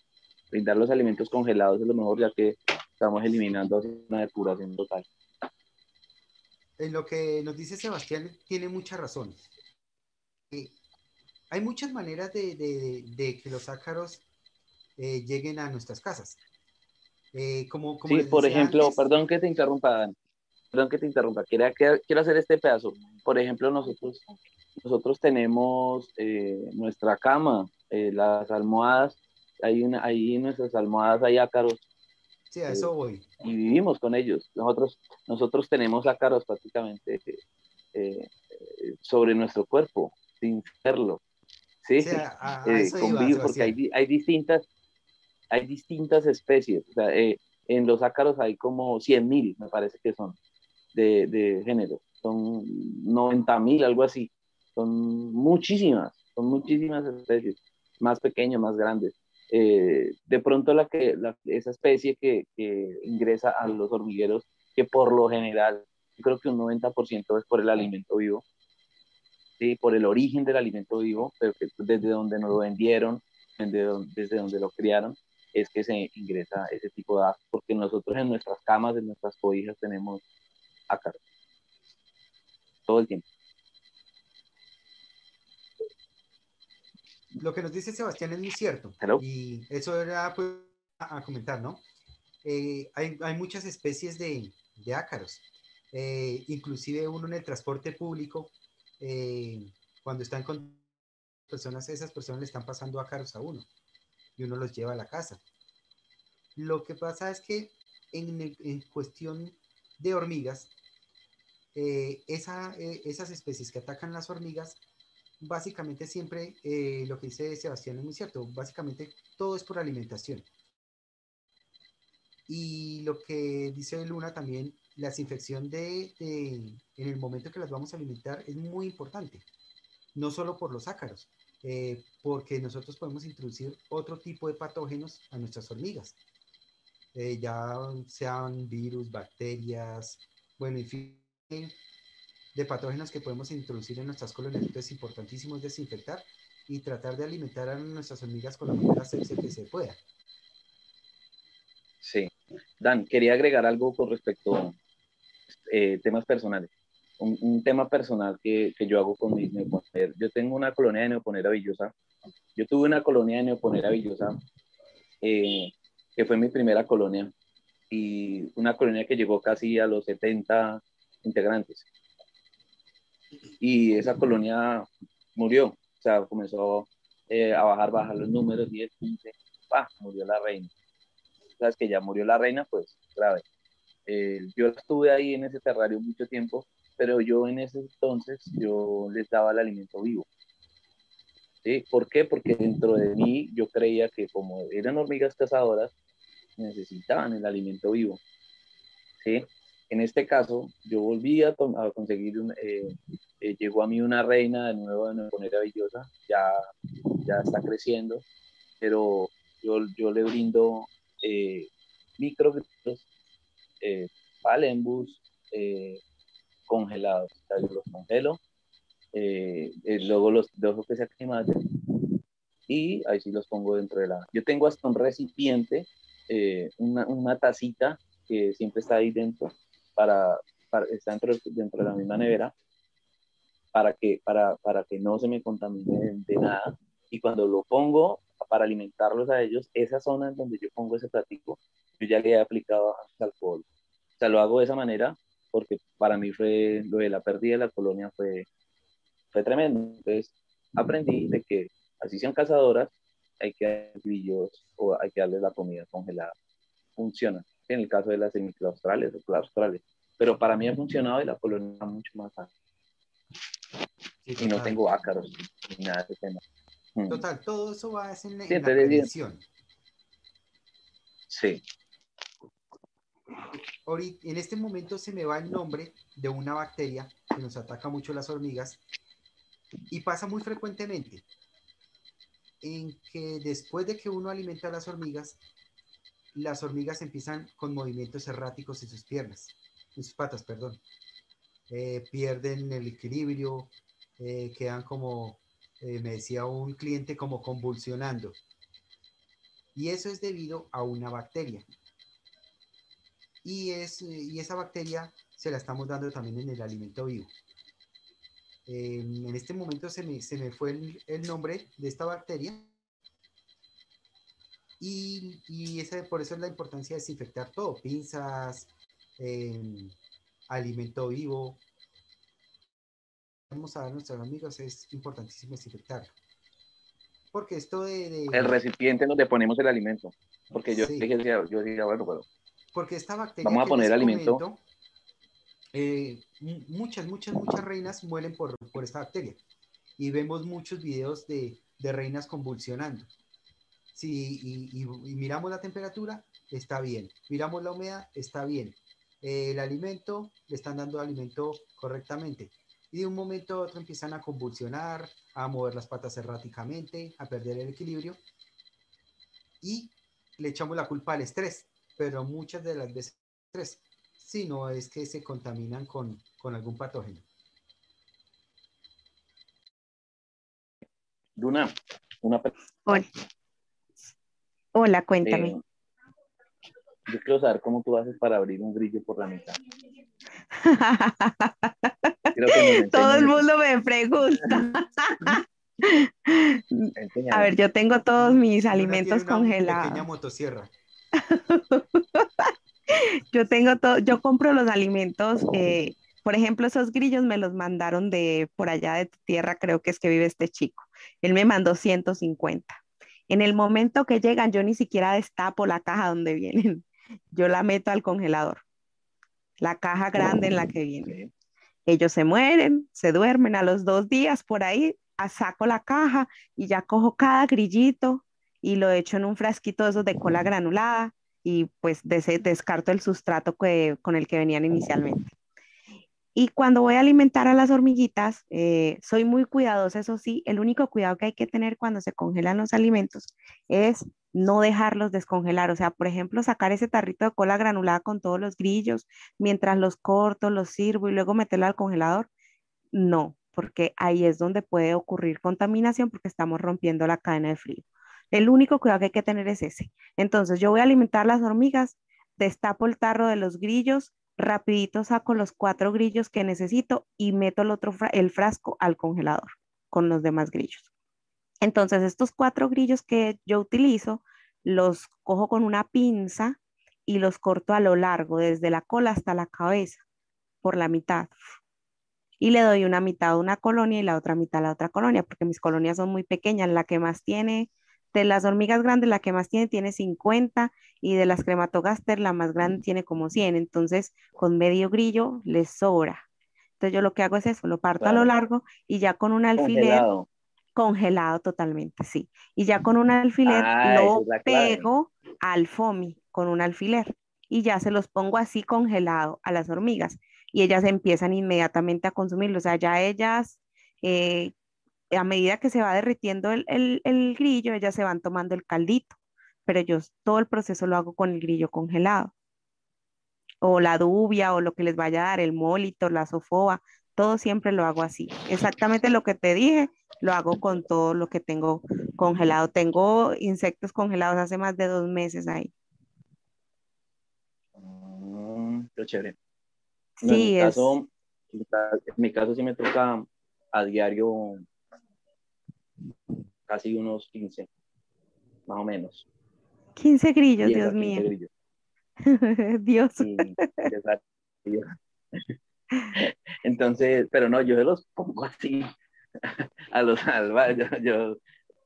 brindar los alimentos congelados es lo mejor, ya que estamos eliminando una depuración total. En lo que nos dice Sebastián, tiene mucha razón. Eh, hay muchas maneras de, de, que los ácaros eh, lleguen a nuestras casas. Eh, como, como sí, por ejemplo, perdón que te interrumpa, Dan. Perdón que te interrumpa. Quiero, quiero hacer este pedazo. Por ejemplo, nosotros, nosotros tenemos nuestra cama, las almohadas hay una, ahí en nuestras almohadas hay ácaros. Sí, a eso voy. Y vivimos con ellos. Nosotros, nosotros tenemos ácaros prácticamente eh, sobre nuestro cuerpo, sin verlo. Sí, eh, porque hay, hay, distintas, hay distintas especies. O sea, eh, en los ácaros hay como 100.000, me parece que son, de, de género. Son 90.000, algo así. Son muchísimas, son muchísimas especies, más pequeñas, más grandes. Eh, de pronto la que, esa especie que, ingresa a los hormigueros, que por lo general, creo que un 90% es por el alimento vivo, ¿sí? por el origen del alimento vivo, pero desde donde nos lo vendieron, desde donde, lo criaron, es que se ingresa ese tipo de ácaros, porque nosotros en nuestras camas, en nuestras cobijas tenemos ácaros, todo el tiempo. lo que nos dice Sebastián es muy cierto. Y eso era pues, a, comentar, ¿no? Eh, hay, hay, muchas especies de, de ácaros. Eh, inclusive uno en el transporte público, eh, cuando están con personas, esas personas le están pasando ácaros a uno y uno los lleva a la casa. Lo que pasa es que en, en cuestión de hormigas, esa, esas especies que atacan las hormigas básicamente siempre eh, lo que dice Sebastián es muy cierto, básicamente todo es por alimentación. Y lo que dice Luna también, la desinfección de, en el momento que las vamos a alimentar es muy importante, no solo por los ácaros, eh, porque nosotros podemos introducir otro tipo de patógenos a nuestras hormigas, eh, ya sean virus, bacterias, bueno, en de patógenos que podemos introducir en nuestras colonias. Entonces es importantísimo desinfectar y tratar de alimentar a nuestras hormigas con la mayor asepsia que se pueda. Sí. Dan, quería agregar algo con respecto a eh, temas personales. Un, tema personal que, que, yo hago con mis neoponeras. Yo tengo una colonia de neoponera villosa. Yo tuve una colonia de neoponera villosa eh, que fue mi primera colonia y una colonia que llegó casi a los 70 integrantes y esa colonia murió, o sea, comenzó eh, a bajar, bajar los números, 10, 15, ¡pah! murió la reina. Sabes que ya murió la reina, pues grave. Eh, yo estuve ahí en ese terrario mucho tiempo, pero yo en ese entonces yo les daba el alimento vivo. ¿Sí? ¿Por qué? Porque dentro de mí yo creía que como eran hormigas cazadoras, necesitaban el alimento vivo. ¿Sí? En este caso, yo volví a, conseguir, eh, eh, llegó a mí una reina de nuevo de Nueva Villosa, ya, ya está creciendo, pero yo, yo le brindo eh, microgritos, eh, palembus congelados, o los congelo, luego los dejo que se aclimaten y ahí sí los pongo dentro de la... Yo tengo hasta un recipiente, una, una, tacita que siempre está ahí dentro, para, para dentro, de la misma nevera, para que, para, para que no se me contamine de nada. Y cuando lo pongo para alimentarlos a ellos, esa zona en donde yo pongo ese platico, yo ya le he aplicado alcohol. O sea, lo hago de esa manera porque para mí fue lo de la pérdida de la colonia fue, fue tremendo. Entonces aprendí de que así sean cazadoras, hay que darles grillos o hay que darles la comida congelada. Funciona. En el caso de las semiclaustrales o claustrales. Pero para mí ha funcionado y la colonia mucho más fácil. y no tengo ácaros ni nada de ese tema. Mm. Total, todo eso va en, la, en la prevención. Sí. En este momento se me va el nombre de una bacteria que nos ataca mucho las hormigas y pasa muy frecuentemente en que después de que uno alimenta a las hormigas, las hormigas empiezan con movimientos erráticos en sus piernas, en sus patas, perdón. Eh, pierden el equilibrio, eh, quedan como, eh, me decía un cliente, como convulsionando. Y eso es debido a una bacteria. Y, es, y esa bacteria se la estamos dando también en el alimento vivo. en este momento se me, se me fue el, nombre de esta bacteria. Y, y esa, por eso es la importancia de desinfectar todo, pinzas, eh, alimento vivo. Vamos a ver a nuestros amigos, es importantísimo desinfectarlo. Porque esto de, El recipiente donde ponemos el alimento. Porque yo, dije, yo decía, bueno, pero porque esta bacteria. Vamos a poner este alimento. Eh, muchas, muchas, muchas reinas mueren por, por, esta bacteria. Y vemos muchos videos de, de reinas convulsionando. Si y, y, miramos la temperatura, está bien. Miramos la humedad, está bien. el alimento, le están dando alimento correctamente. Y de un momento a otro empiezan a convulsionar, a mover las patas erráticamente, a perder el equilibrio. Y le echamos la culpa al estrés pero muchas de las veces tres, si no es que se contaminan con, con algún patógeno. Duna, una Hola. Hola, cuéntame. Eh, yo quiero saber cómo tú haces para abrir un grillo por la mitad. Todo el mundo me pregunta. A ver, yo tengo todos mis alimentos congelados. Pequeña motosierra. yo tengo todo, yo compro los alimentos, eh, por ejemplo, esos grillos me los mandaron de por allá de tu tierra, creo que es que vive este chico. Él me mandó 150. En el momento que llegan, yo ni siquiera destapo la caja donde vienen. Yo la meto al congelador. La caja grande en la que vienen. Ellos se mueren, se duermen a los dos días por ahí, saco la caja y ya cojo cada grillito, y lo echo en un frasquito de esos de cola granulada y pues descarto el sustrato con el que venían inicialmente. Y cuando voy a alimentar a las hormiguitas, eh, soy muy cuidadosa, eso sí, el único cuidado que hay que tener cuando se congelan los alimentos es no dejarlos descongelar, o sea, por ejemplo, sacar ese tarrito de cola granulada con todos los grillos mientras los corto, los sirvo y luego meterlo al congelador, no, porque ahí es donde puede ocurrir contaminación porque estamos rompiendo la cadena de frío. El único cuidado que hay que tener es ese. Entonces yo voy a alimentar las hormigas, destapo el tarro de los grillos, rapidito saco los cuatro grillos que necesito y meto el otro el frasco al congelador con los demás grillos. Entonces estos cuatro grillos que yo utilizo los cojo con una pinza y los corto a lo largo, desde la cola hasta la cabeza, por la mitad. Y le doy una mitad a una colonia y la otra mitad a la otra colonia, porque mis colonias son muy pequeñas. La que más tiene de las hormigas grandes, la que más tiene tiene 50 y de las crematogaster, la más grande tiene como 100. Entonces, con medio grillo les sobra. Entonces, yo lo que hago es eso, lo parto a lo largo y ya con un alfiler congelado, totalmente, sí. Y ya con un alfiler ah, lo pego al FOMI con un alfiler y ya se los pongo así congelado a las hormigas y ellas empiezan inmediatamente a consumirlo. O sea, ya ellas eh, a medida que se va derritiendo el, el, grillo, ellas se van tomando el caldito, pero yo todo el proceso lo hago con el grillo congelado. O la dubia, o lo que les vaya a dar, el molito, la sofoba, todo siempre lo hago así. Exactamente lo que te dije, lo hago con todo lo que tengo congelado. Tengo insectos congelados hace más de dos meses ahí. Mm, qué chévere. Sí, No, en mi es. caso, en mi caso sí me toca a diario casi unos 15, más o menos. 15 grillos, 10 a Dios 15 mío. grillos. Dios. Y exacto. Entonces, pero no, yo los pongo así a los alba, yo, yo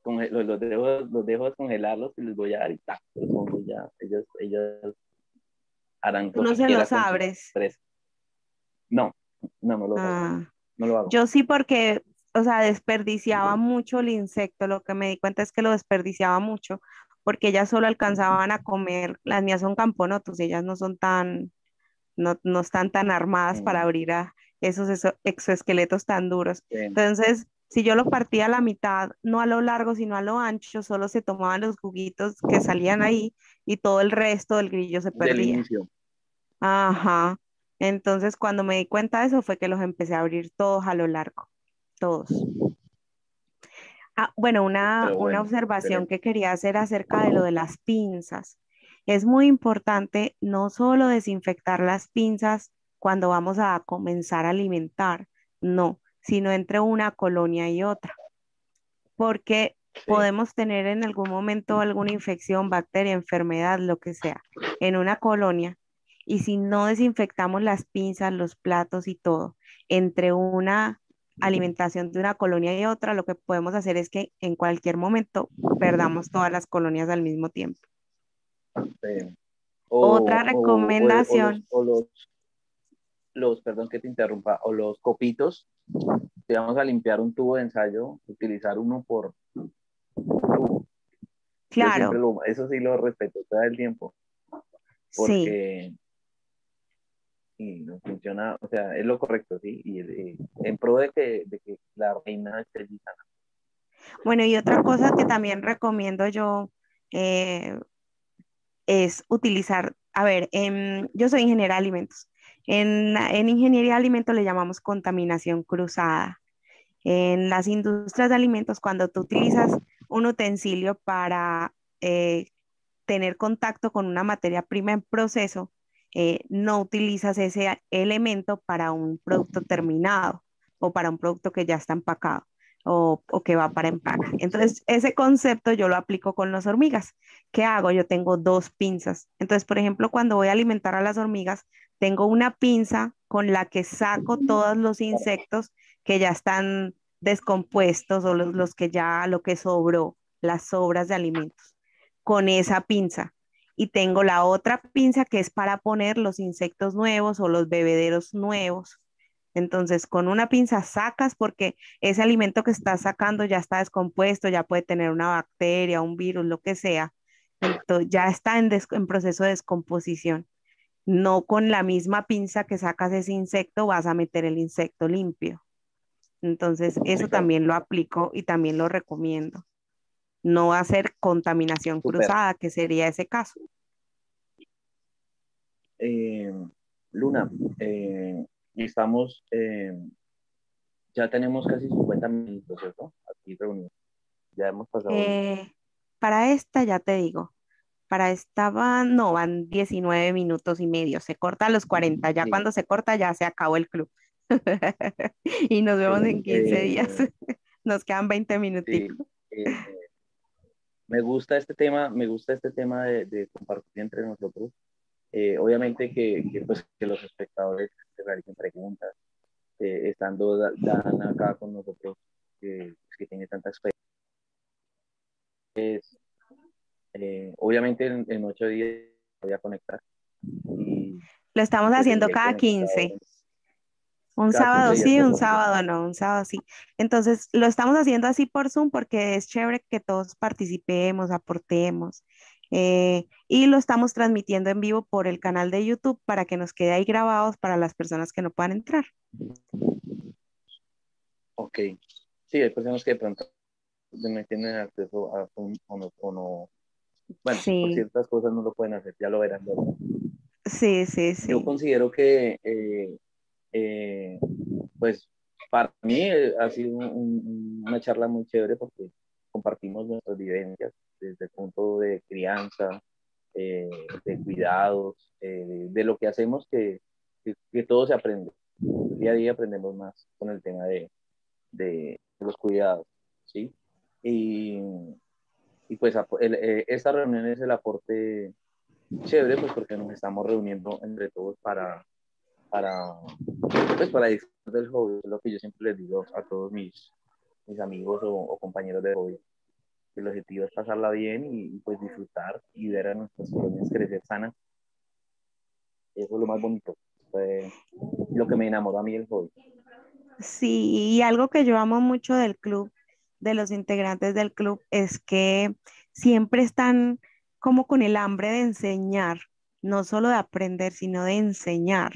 los, los dejo, los dejo descongelarlos y les voy a dar y tac, los pongo ya, ellos, ellos harán no se los abres. No, no, no lo hago, Ah, no lo hago. yo sí porque, o sea, desperdiciaba mucho el insecto. Lo que me di cuenta es que lo desperdiciaba mucho porque ellas solo alcanzaban a comer. Las mías son camponotus, ellas no son tan, no, no están tan armadas para abrir a esos exo- exoesqueletos tan duros. Sí, Entonces, si yo lo partía a la mitad, no a lo largo, sino a lo ancho, solo se tomaban los juguitos que salían ahí y todo el resto del grillo se perdía. Ajá. Entonces, cuando me di cuenta de eso, fue que los empecé a abrir todos a lo largo, todos. Ah, bueno, una, una observación que quería hacer acerca de lo de las pinzas. Es muy importante no solo desinfectar las pinzas cuando vamos a comenzar a alimentar, no, sino entre una colonia y otra, porque Sí, podemos tener en algún momento alguna infección, bacteria, enfermedad, lo que sea, en una colonia. Y si no desinfectamos las pinzas, los platos y todo, entre una alimentación de una colonia y otra, lo que podemos hacer es que en cualquier momento perdamos todas las colonias al mismo tiempo. sí. Otra O, o- o- o los, recomendación, o los, los, perdón que te interrumpa, o los copitos, si vamos a limpiar un tubo de ensayo, utilizar uno por tubo. Claro, lo, eso sí lo respeto todo el tiempo, sí. Y no funciona, o sea, es lo correcto, sí, y, y en pro de que, de que la reina esté sana. Bueno, y otra cosa que también recomiendo yo eh, es utilizar, a ver, em, yo soy ingeniera de alimentos. En, en ingeniería de alimentos le llamamos contaminación cruzada. En las industrias de alimentos, cuando tú utilizas un utensilio para eh, tener contacto con una materia prima en proceso, eh, no utilizas ese elemento para un producto terminado o para un producto que ya está empacado o, o que va para empaque. Entonces, ese concepto yo lo aplico con las hormigas. ¿Qué hago? Yo tengo dos pinzas. Entonces, por ejemplo, cuando voy a alimentar a las hormigas, tengo una pinza con la que saco todos los insectos que ya están descompuestos o los, los que ya, lo que sobró, las sobras de alimentos, con esa pinza. Y tengo la otra pinza que es para poner los insectos nuevos o los bebederos nuevos. Entonces, con una pinza sacas porque ese alimento que estás sacando ya está descompuesto, ya puede tener una bacteria, un virus, lo que sea. Entonces, ya está en, en proceso de descomposición. No con la misma pinza que sacas ese insecto vas a meter el insecto limpio. Entonces, eso también lo aplico y también lo recomiendo. No hacer contaminación Súper. cruzada, que sería ese caso. Eh, Luna, eh, estamos, eh, ya tenemos casi 50 minutos, ¿cierto? Aquí reunidos. Ya hemos pasado. Para esta, ya te digo, para esta van, no, van 19 minutos y medio, se corta a los 40, ya Sí. cuando se corta ya se acabó el club. Y nos vemos en 15 días. Nos quedan 20 sí, minuticos. eh, me gusta este tema, me gusta este tema de, de compartir entre nosotros. Eh, obviamente que, que, pues, que los espectadores se realicen preguntas, eh, estando Da- Dan acá con nosotros, que, que tiene tanta experiencia. Eh, obviamente en, en ocho días voy a conectar. Y, Lo estamos haciendo cada conectado 15. Un cada sábado 15 días, sí, un perdón. sábado no, un sábado sí. Entonces, lo estamos haciendo así por Zoom porque es chévere que todos participemos, aportemos. eh, y lo estamos transmitiendo en vivo por el canal de YouTube para que nos quede ahí grabados para las personas que no puedan entrar. Ok. Sí, hay personas que de pronto no tienen acceso a Zoom o no, o no- bueno, por Sí, ciertas cosas no lo pueden hacer, ya lo verán. luego. sí, sí, Yo sí. considero que, eh, eh, pues, para mí eh, ha sido un- un- una charla muy chévere porque compartimos nuestras vivencias desde el punto de crianza, eh, de cuidados, eh, de lo que hacemos que, que, todo se aprende. Día a día aprendemos más con el tema de, de los cuidados, ¿sí? Y, y pues el, esta reunión es el aporte chévere, pues porque nos estamos reuniendo entre todos para, para, pues para disfrutar del hobby, es lo que yo siempre les digo a todos mis, mis amigos o, compañeros de hobby. El objetivo es pasarla bien y, pues disfrutar y ver a nuestras colonias crecer sanas. Eso es lo más bonito. Fue lo que me enamoró a mí del hobby. Sí, y algo que yo amo mucho del club, de los integrantes del club, es que siempre están como con el hambre de enseñar, no solo de aprender, sino de enseñar.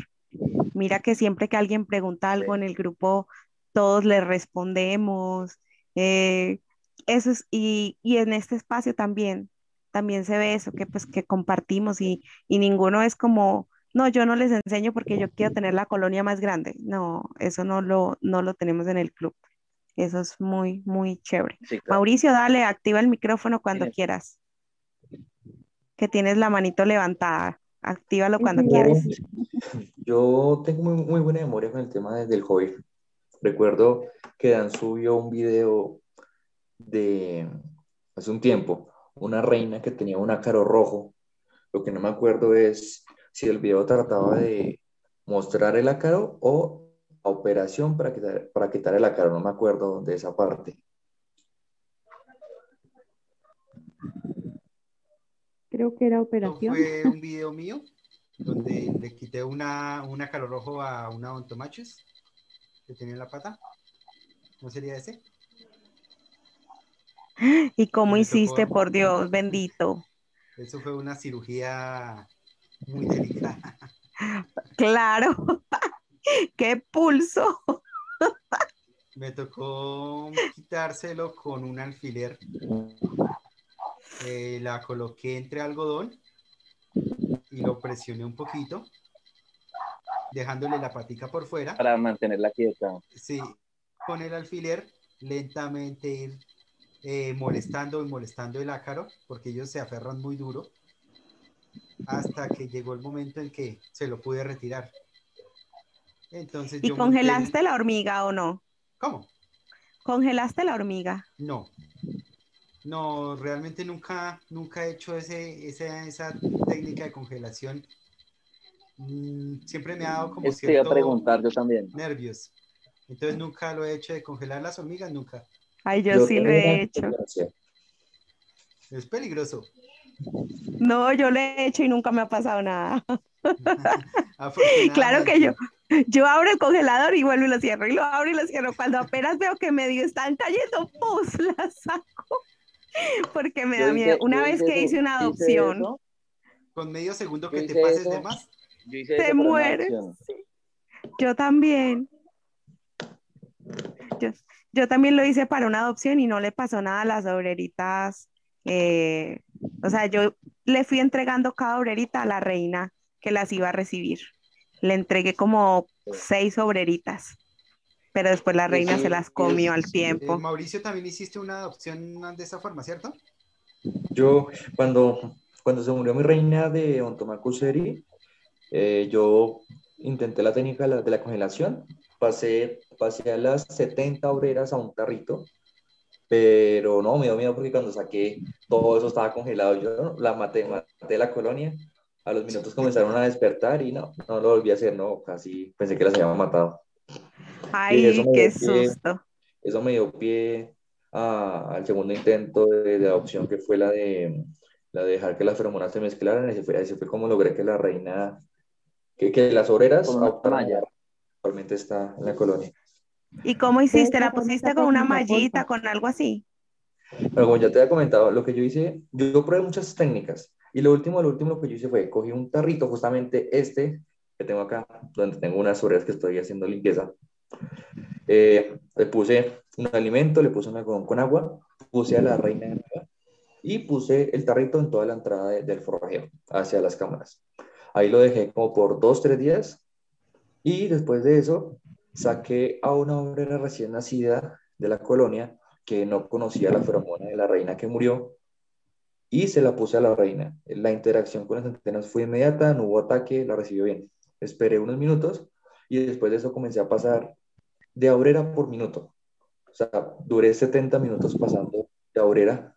Mira que siempre que alguien pregunta algo en el grupo, todos le respondemos. Eh, eso es, y, en este espacio también, también se ve eso, que pues que compartimos y, ninguno es como, no, yo no les enseño porque yo quiero tener la colonia más grande. No, eso no lo, no lo tenemos en el club. Eso es muy, muy chévere. Mauricio, dale, activa el micrófono cuando quieras. Que tienes la manito levantada. Actívalo cuando quieras. Yo tengo muy, muy buena memoria con el tema del hobby. Recuerdo que Dan subió un video de hace un tiempo, una reina que tenía un ácaro rojo. Lo que no me acuerdo es si el video trataba de mostrar el ácaro o operación para quitar, para quitar el ácaro. No me acuerdo de esa parte. Creo que era operación. Fue un video mío donde le quité una, un ácaro rojo a una ontomachus que tenía la pata. ¿No sería ese? ¿Y cómo hiciste, por Dios, bendito? Eso fue una cirugía muy delicada. Claro. ¡Qué pulso! Me tocó quitárselo con un alfiler. Eh, la coloqué entre algodón y lo presioné un poquito dejándole la patica por fuera. Para mantenerla quieta. Sí, con el alfiler lentamente ir eh, molestando y molestando el ácaro, porque ellos se aferran muy duro, hasta que llegó el momento en que se lo pude retirar. Entonces, ¿Y congelaste la hormiga o no? ¿Cómo? ¿Congelaste la hormiga? No. No, realmente nunca, nunca he hecho ese, esa técnica de congelación Mm, siempre me ha dado como es cierto preguntar yo también. nervios. Entonces nunca lo he hecho de congelar las hormigas, nunca. Ay, yo, sí lo he hecho. Es peligroso. No, yo lo he hecho y nunca me ha pasado nada. claro que yo, yo abro el congelador y vuelvo y lo cierro y lo abro y lo cierro. Cuando apenas veo que medio están cayendo, pues la saco. Porque me da miedo. Una vez que hice una adopción. Con medio segundo que te pases de más. Te mueres. Yo también. Yo, también lo hice para una adopción y no le pasó nada a las obreritas. Eh, o sea, yo le fui entregando cada obrerita a la reina que las iba a recibir. Le entregué como seis obreritas, pero después la reina se las comió al tiempo. Eh, Mauricio, también hiciste una adopción de esa forma, ¿cierto? Yo, cuando, cuando se murió mi reina de Ontomacuseri, eh, yo intenté la técnica de la, congelación, pasé, pasé a las 70 obreras a un tarrito, pero no, me dio miedo porque cuando saqué todo eso estaba congelado. Yo la maté, maté la colonia. A los minutos comenzaron a despertar y no, no lo volví a hacer, no, casi pensé que las habían matado. Ay, qué susto. Eso me dio pie al segundo intento de, de, adopción que fue la de, la de dejar que las feromonas se mezclaran. Ese fue, ese fue como logré que la reina que, las obreras actualmente está en la colonia. ¿Y cómo hiciste? ¿La pusiste con una mallita, con algo así? Pero como ya te había comentado, lo que yo hice, yo probé muchas técnicas y lo último, lo último que yo hice fue cogí un tarrito, justamente este que tengo acá, donde tengo unas obreras que estoy haciendo limpieza. Eh, le puse un alimento, le puse una con, con agua, puse a la reina y puse el tarrito en toda la entrada del forrajeo hacia las cámaras. Ahí lo dejé como por dos, tres días y después de eso saqué a una obrera recién nacida de la colonia que no conocía la feromona de la reina que murió y se la puse a la reina. La interacción con las antenas fue inmediata, no hubo ataque, la recibió bien. Esperé unos minutos y después de eso comencé a pasar de obrera por minuto. O sea, duré 70 minutos pasando de obrera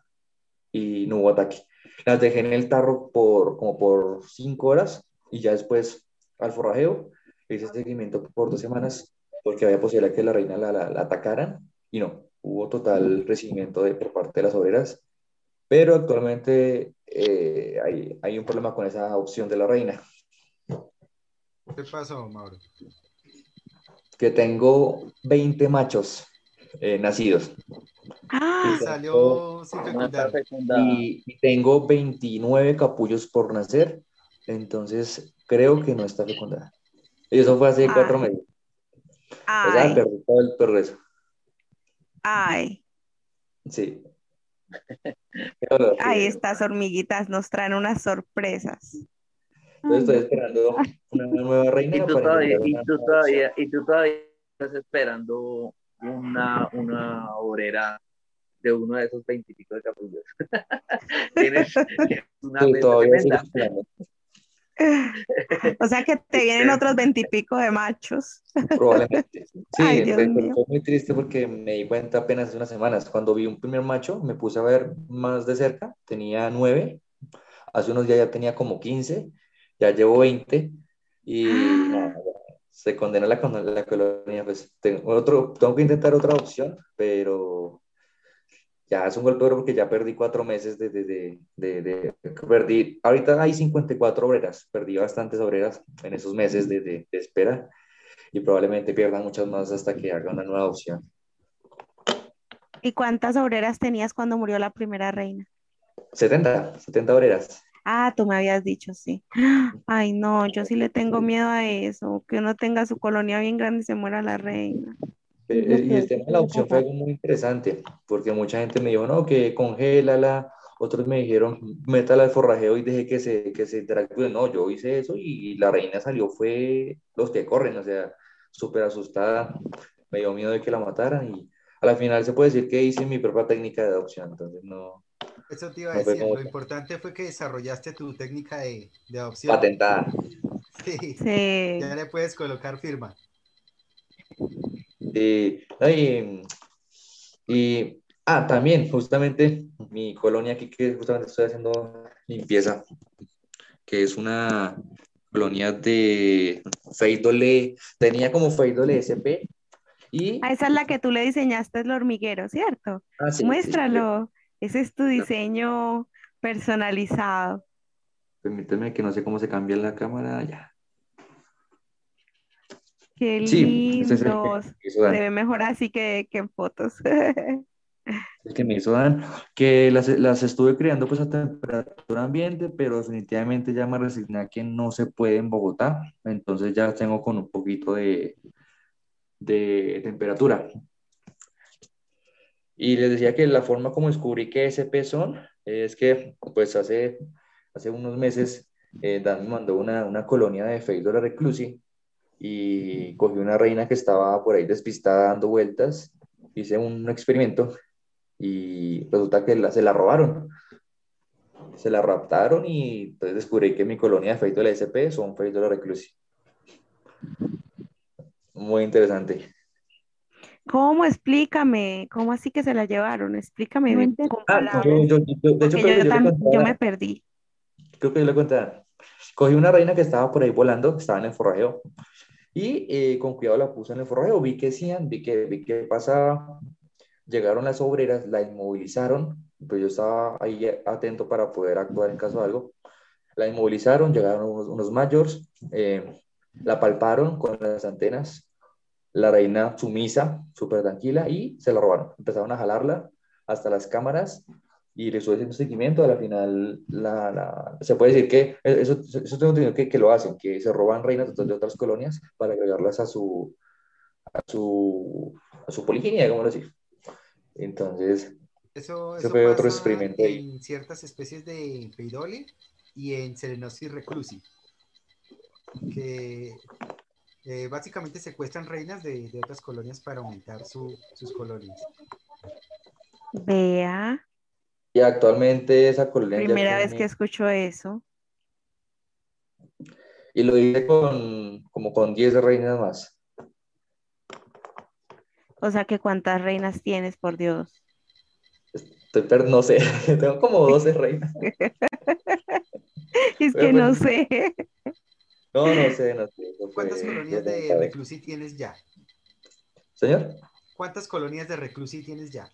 y no hubo ataque. Las dejé en el tarro por como por 5 horas y ya después al forrajeo hice seguimiento por dos semanas porque había posibilidad que la reina la, la, atacaran y no, hubo total recibimiento de, por parte de las obreras pero actualmente eh, hay, hay, un problema con esa opción de la reina. ¿Qué pasó, Mauro? Que tengo 20 machos eh, nacidos. Ah, y salió sin Y, y, tengo 29 capullos por nacer, entonces creo que no está fecundada. Y eso fue hace cuatro meses. O sea, perdí todo el progreso. Ay. Sí. Ahí estas hormiguitas nos traen unas sorpresas. Estoy esperando una nueva reina. Y tú, todavía, y tú, todavía, estás esperando una, una obrera de uno de esos veintipico de capullos. tienes, una tremenda. O sea que te vienen otros veintipico de machos. Probablemente. Sí, fue muy triste porque me di cuenta apenas hace unas semanas. Cuando vi un primer macho, me puse a ver más de cerca. Tenía nueve. Hace unos días ya tenía como quince. Ya llevo veinte. Y ah. se condena la, la colonia. Pues tengo, otro, tengo que intentar otra opción, pero ya es un golpe duro porque ya perdí cuatro meses de, de, de, de, perdí, ahorita hay 54 obreras, perdí bastantes obreras en esos meses de, espera y probablemente pierdan muchas más hasta que haga una nueva opción. ¿Y cuántas obreras tenías cuando murió la primera reina? 70, 70 obreras. Ah, tú me habías dicho, sí. Ay, no, yo sí le tengo miedo a eso, que uno tenga su colonia bien grande y se muera la reina. Eh, y el tema de la opción fue algo muy interesante, porque mucha gente me dijo, no, que congélala, otros me dijeron, métala al forrajeo y deje que se, que se interactúe. No, yo hice eso y la reina salió, fue los que corren, o sea, súper asustada, me dio miedo de que la mataran y a la final se puede decir que hice mi propia técnica de adopción, entonces no... Eso te iba a decir, lo importante fue que desarrollaste tu técnica de, de adopción. Patentada. Sí. sí. Ya le puedes colocar firma. Y, y, ah, también, justamente, mi colonia aquí, que justamente estoy haciendo limpieza, que es una colonia de Feidole, tenía como Feidole SP. Y... Ah, esa es la que tú le diseñaste el hormiguero, ¿cierto? Ah, Muéstralo. Ese es tu diseño personalizado. Permíteme que no sé cómo se cambia la cámara. Ya. Qué lindos. se ve mejor así que, que en fotos. el que me hizo Dan, que las, las, estuve criando pues a temperatura ambiente, pero definitivamente ya me resigné a que no se puede en Bogotá, entonces ya tengo con un poquito de, de temperatura. Y les decía que la forma como descubrí que SP son, es que pues hace, hace unos meses eh, Dan me mandó una, una colonia de Feidora reclusi y cogí una reina que estaba por ahí despistada dando vueltas, hice un experimento y resulta que la, se la robaron. Se la raptaron y entonces descubrí que mi colonia de feito de la SP son feito de la reclusi. Muy interesante. ¿Cómo? Explícame. ¿Cómo así que se la llevaron? Explícame. Ah, yo, de hecho, yo, me perdí. Creo que yo le conté. Cogí una reina que estaba por ahí volando, estaba en el forrajeo, y eh, con cuidado la puse en el forrajeo, vi que hacían, vi que, vi que pasaba, llegaron las obreras, la inmovilizaron, pues yo estaba ahí atento para poder actuar en caso de algo, la inmovilizaron, llegaron unos, unos mayores, eh, la palparon con las antenas, la reina sumisa, súper tranquila, y se la robaron, empezaron a jalarla hasta las cámaras, y le estoy haciendo seguimiento, a la final la, la, se puede decir que eso, eso tengo entendido que, que, lo hacen, que se roban reinas de otras colonias para agregarlas a su a su, a su poliginia, como decir. Entonces, eso, eso fue otro experimento en ciertas especies de peidole y en Selenosis reclusi, que eh, básicamente secuestran reinas de, de, otras colonias para aumentar su, sus colonias. Vea. Y actualmente esa colonia Primera vez tiene- que escucho eso. Y lo hice con, como con 10 reinas más. O sea, que cuántas reinas tienes, por Dios. Estoy per- no sé, tengo como 12 reinas. Es Pero que no sé. No, no sé, no sé. ¿Cuántas fue- colonias de reclusi tienes ya? ¿Señor? ¿Cuántas colonias de reclusi tienes ya?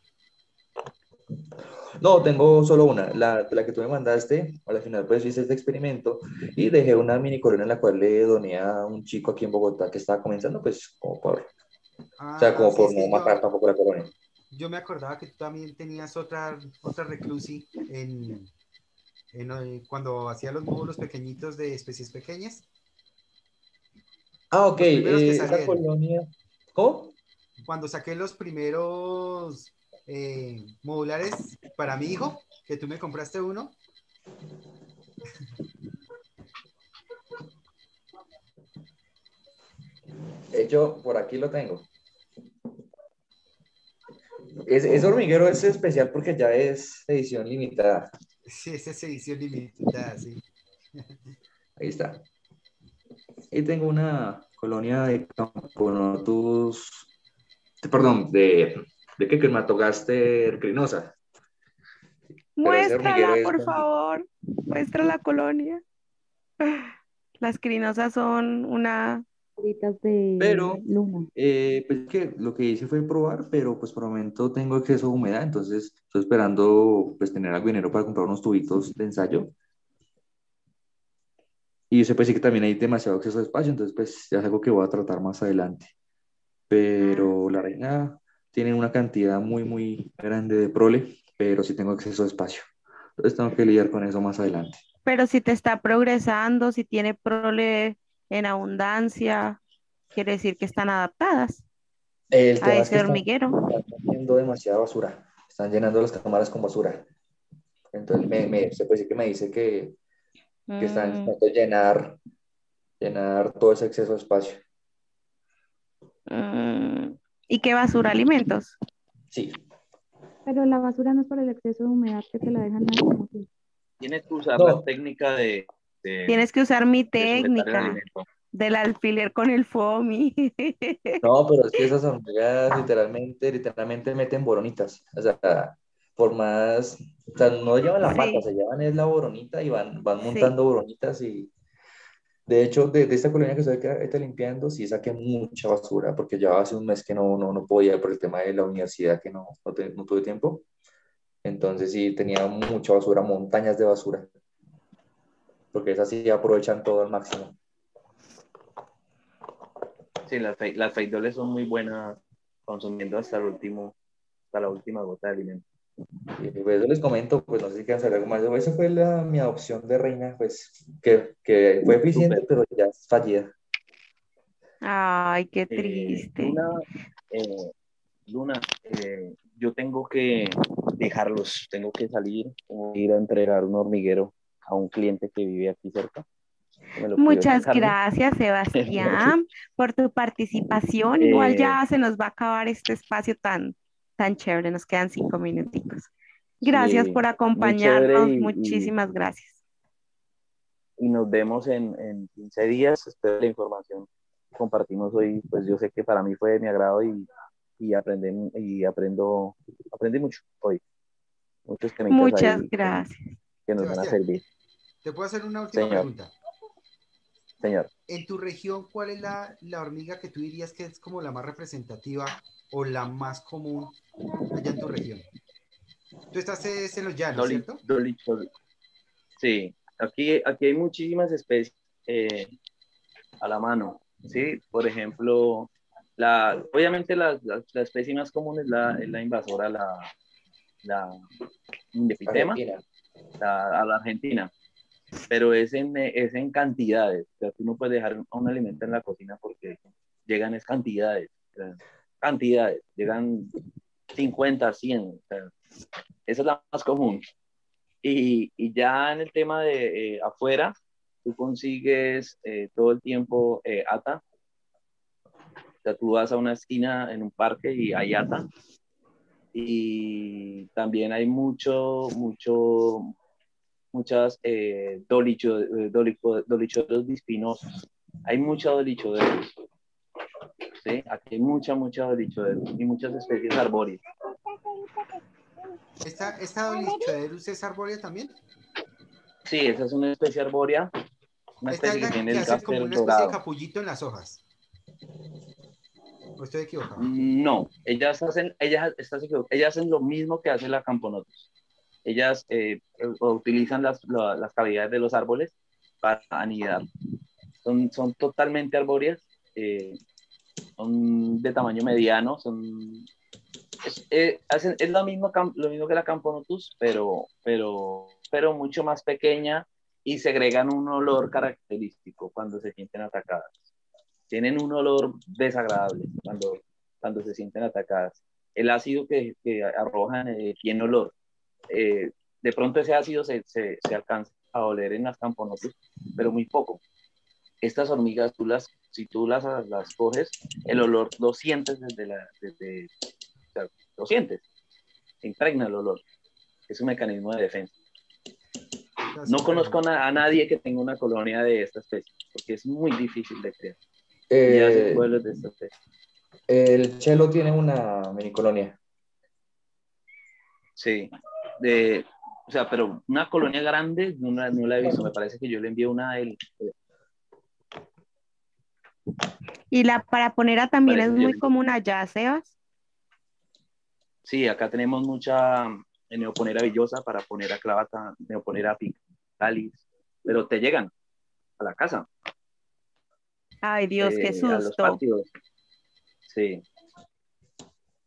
No, tengo solo una, la, la que tú me mandaste, al final pues hice este experimento y dejé una mini colonia en la cual le doné a un chico aquí en Bogotá que estaba comenzando pues como por, o sea, como Ah, sí, por no matar yo, tampoco la colonia. yo me acordaba que tú también tenías otra, otra reclusi en, en, cuando hacía los módulos pequeñitos de especies pequeñas. Ah, ok, eh, esa salieron. colonia, ¿cómo? Cuando saqué los primeros eh, modulares para mi hijo, que tú me compraste uno, De hecho, por aquí lo tengo. Es, ese hormiguero es especial porque ya es edición limitada. sí, esa es edición limitada, sí. Ahí está. Y tengo una colonia de Camponotus, perdón, de, de que Crematogaster crinosa. Muéstrala, es por favor. Muestra la colonia. Las crinosas son una. De Pero- luna. Eh, pues que lo que hice fue probar, pero pues por el momento tengo exceso de humedad, entonces estoy esperando pues tener algo de dinero para comprar unos tubitos de ensayo. Y yo sé pues sí que también hay demasiado exceso de espacio, entonces pues ya es algo que voy a tratar más adelante. Pero la reina tiene una cantidad muy muy grande de prole, pero sí tengo exceso de espacio. Entonces tengo que lidiar con eso más adelante. Pero si te está progresando, si tiene prole en abundancia, quiere decir que están adaptadas El a tema es ese que hormiguero. están haciendo demasiada basura. Están llenando las cámaras con basura. Entonces, me, me, se puede decir que me dice que, que están Mm, intentando llenar, llenar todo ese exceso de espacio. mm. ¿Y qué basura? Alimentos. Sí, Pero la basura no es por el exceso de humedad que te la dejan ahí Tienes que usar No. la técnica de, de, Tienes que usar mi técnica del alfiler con el foamy. no, pero es que esas hormigas literalmente, literalmente meten boronitas. O sea, por más, o sea, no llevan la Sí. pata, se llevan es la boronita y van, van Sí. montando boronitas y de hecho, de, de esta colonia que estoy está limpiando, sí saqué mucha basura, porque ya hace un mes que no, no, no podía por el tema de la universidad, que no, no, te- no tuve tiempo. Entonces sí, tenía mucha basura, montañas de basura, porque esas sí aprovechan todo al máximo. Sí, las, fe- las feidoles son muy buenas consumiendo hasta el último, hasta la última gota de alimento. Y pues eso les comento, pues no sé si quieren saber algo más. Esa fue la, mi adopción de reina, pues que, que fue eficiente, pero ya es fallida. Ay, qué Eh, triste. Luna, eh, Luna, eh, yo tengo que dejarlos, tengo que salir, tengo que ir a entregar un hormiguero a un cliente que vive aquí cerca. Muchas gracias, Sebastián, por tu participación. Igual Eh, ya se nos va a acabar este espacio tan, tan chévere. Nos quedan cinco minuticos. Gracias Sí, por acompañarnos. y- y- Muchísimas gracias. y nos vemos en, en 15 días. Espero la información que compartimos hoy, pues yo sé que para mí fue de mi agrado y, y, aprendí, y aprendo, aprendí mucho hoy. Muchos Muchas ahí gracias. que nos van a Sebastián. servir. Te puedo hacer una última Señor. pregunta. Señor, En tu región, ¿cuál es la, la hormiga que tú dirías que es como la más representativa o la más común allá en tu región? Tú estás es, en los llanos, Dolly- ¿cierto? Dolly Chol- Sí, aquí, aquí hay muchísimas especies eh, a la mano, ¿sí? Por ejemplo, la, obviamente la, la, la especie más común es la, es la invasora, la, la Argentina. la- a la Argentina, pero es en, es en cantidades, o sea, tú no puedes dejar un alimento en la cocina porque llegan es cantidades, o sea, cantidades, llegan 50, 100, o sea, esa es la más común. Y, y ya en el tema de eh, afuera, tú consigues eh, todo el tiempo eh, ata. O sea, tú vas a una esquina en un parque y hay ata. y también hay mucho, mucho, muchas eh, dolicho, eh, dolicho, dolichoderos bispinosos. Hay mucha dolichoderos. ¿sí? Aquí hay mucha, mucha dolichoderos y muchas especies arbóreas. ¿Esta, esta dolichoderus es arbórea también? Sí, esa es una especie arbórea. Una Esta es especie la que tiene que el hace como casper una especie de dorado. capullito en las hojas. ¿O estoy equivocado? No, ellas hacen, ellas, estás equivocado, ellas hacen lo mismo que hace la camponotus. Ellas eh, utilizan las, la- las cavidades de los árboles para anidar. Son, son totalmente arbóreas, eh, son de tamaño mediano, son, es, eh, hacen, es lo, mismo, lo mismo que la camponotus, pero, pero, pero mucho más pequeña y segregan un olor característico cuando se sienten atacadas tienen un olor desagradable cuando, cuando se sienten atacadas. El ácido que, que arrojan eh, tiene olor. Eh, de pronto ese ácido se, se, se alcanza a oler en las camponotus, pero muy poco. Estas hormigas, tú las, si tú las, las coges, el olor lo sientes desde la... Desde, o sea, lo sientes, se impregna el olor. Es un mecanismo de defensa. No conozco a nadie que tenga una colonia de esta especie, porque es muy difícil de crear. Y Eh, de esta especie. el chelo tiene una mini colonia. Sí, de, o sea, pero una colonia grande no, la- no la he visto. Me parece que yo le envié una a él. Y la paraponera también es muy común allá, Sebas. Sí, acá tenemos mucha neoponera villosa para poner a clavata, neoponera picalis, pero te llegan a la casa. Ay, Dios, qué eh, a los susto. Sí.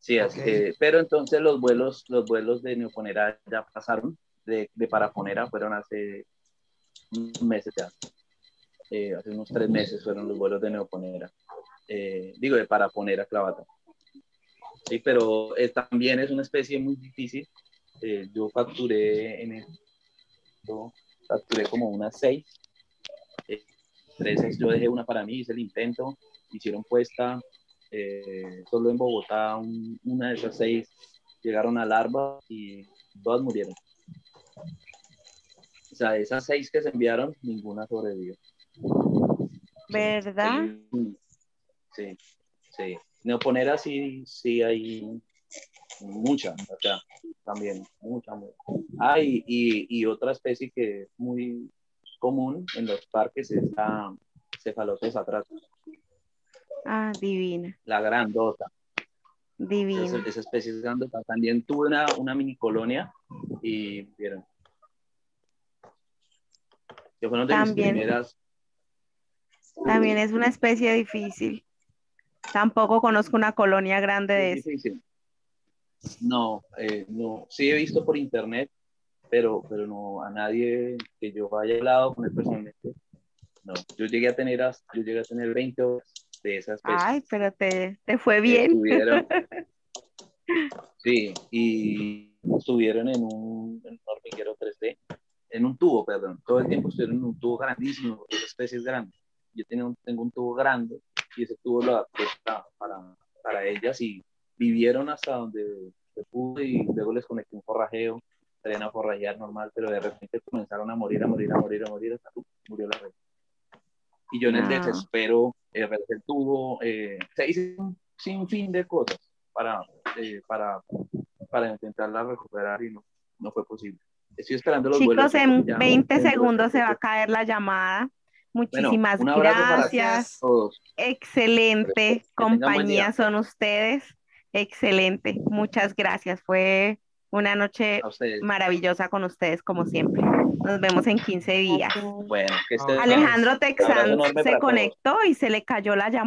Sí, así Ok. que- pero entonces los vuelos, los vuelos de neoponera ya pasaron, de, de paraponera fueron hace meses ya. Eh, hace unos tres meses fueron los vuelos de neoponera. Eh, digo, de paraponera clavata. Sí, pero eh, también es una especie muy difícil. Eh, yo capturé en el, yo capturé como unas seis. Eh, tres, yo dejé una para mí, hice el intento, hicieron puesta. Eh, solo en Bogotá, un- una de esas seis llegaron a larva y todas murieron. O sea, de esas seis que se enviaron, ninguna sobrevivió. ¿Verdad? Sí, sí. Neoponera sí, sí hay mucha, o sea, también, mucha, mucha. Ah, y, y, y otra especie que es muy común en los parques es la cefalotes atratus, Ah, divina, la grandota. Divina. esa especie es grandota. También tuve una, una mini colonia y vieron. Que fueron de También. mis primeras. También es una especie difícil. Tampoco conozco una colonia grande de Es eso. difícil. No, eh, no. Sí he visto por internet, pero, pero no a nadie que yo haya hablado con él personalmente. No, yo llegué a tener, yo llegué a tener 20 horas de esa especie. Ay, pero te, te fue bien. estuvieron- sí, y estuvieron en un, en un hormiguero 3D, en un tubo, perdón. Todo el tiempo estuvieron en un tubo grandísimo, porque esa especie es grande. Yo tenía un- tengo un tubo grande y ese tubo lo adapté para, para, para ellas y vivieron hasta donde se pudo y luego les conecté un forrajeo, salían a forrajear normal, pero de repente comenzaron a morir, a morir, a morir, a morir, hasta murió la red. Y yo en el Ah. desespero, eh, el tubo, eh, se hice un sinfín de cosas para, eh, para, para intentarla recuperar y no, no fue posible. Estoy esperando los vuelos. Chicos, en ya 20 dentro de segundos se va a caer la llamada. Bueno, Muchísimas para gracias. todos. Excelente compañía son ustedes. Excelente. Muchas gracias. Fue una noche maravillosa con ustedes, como siempre. Nos vemos en 15 días. Bueno, que. Alejandro Texán se conectó y se le cayó la llamada.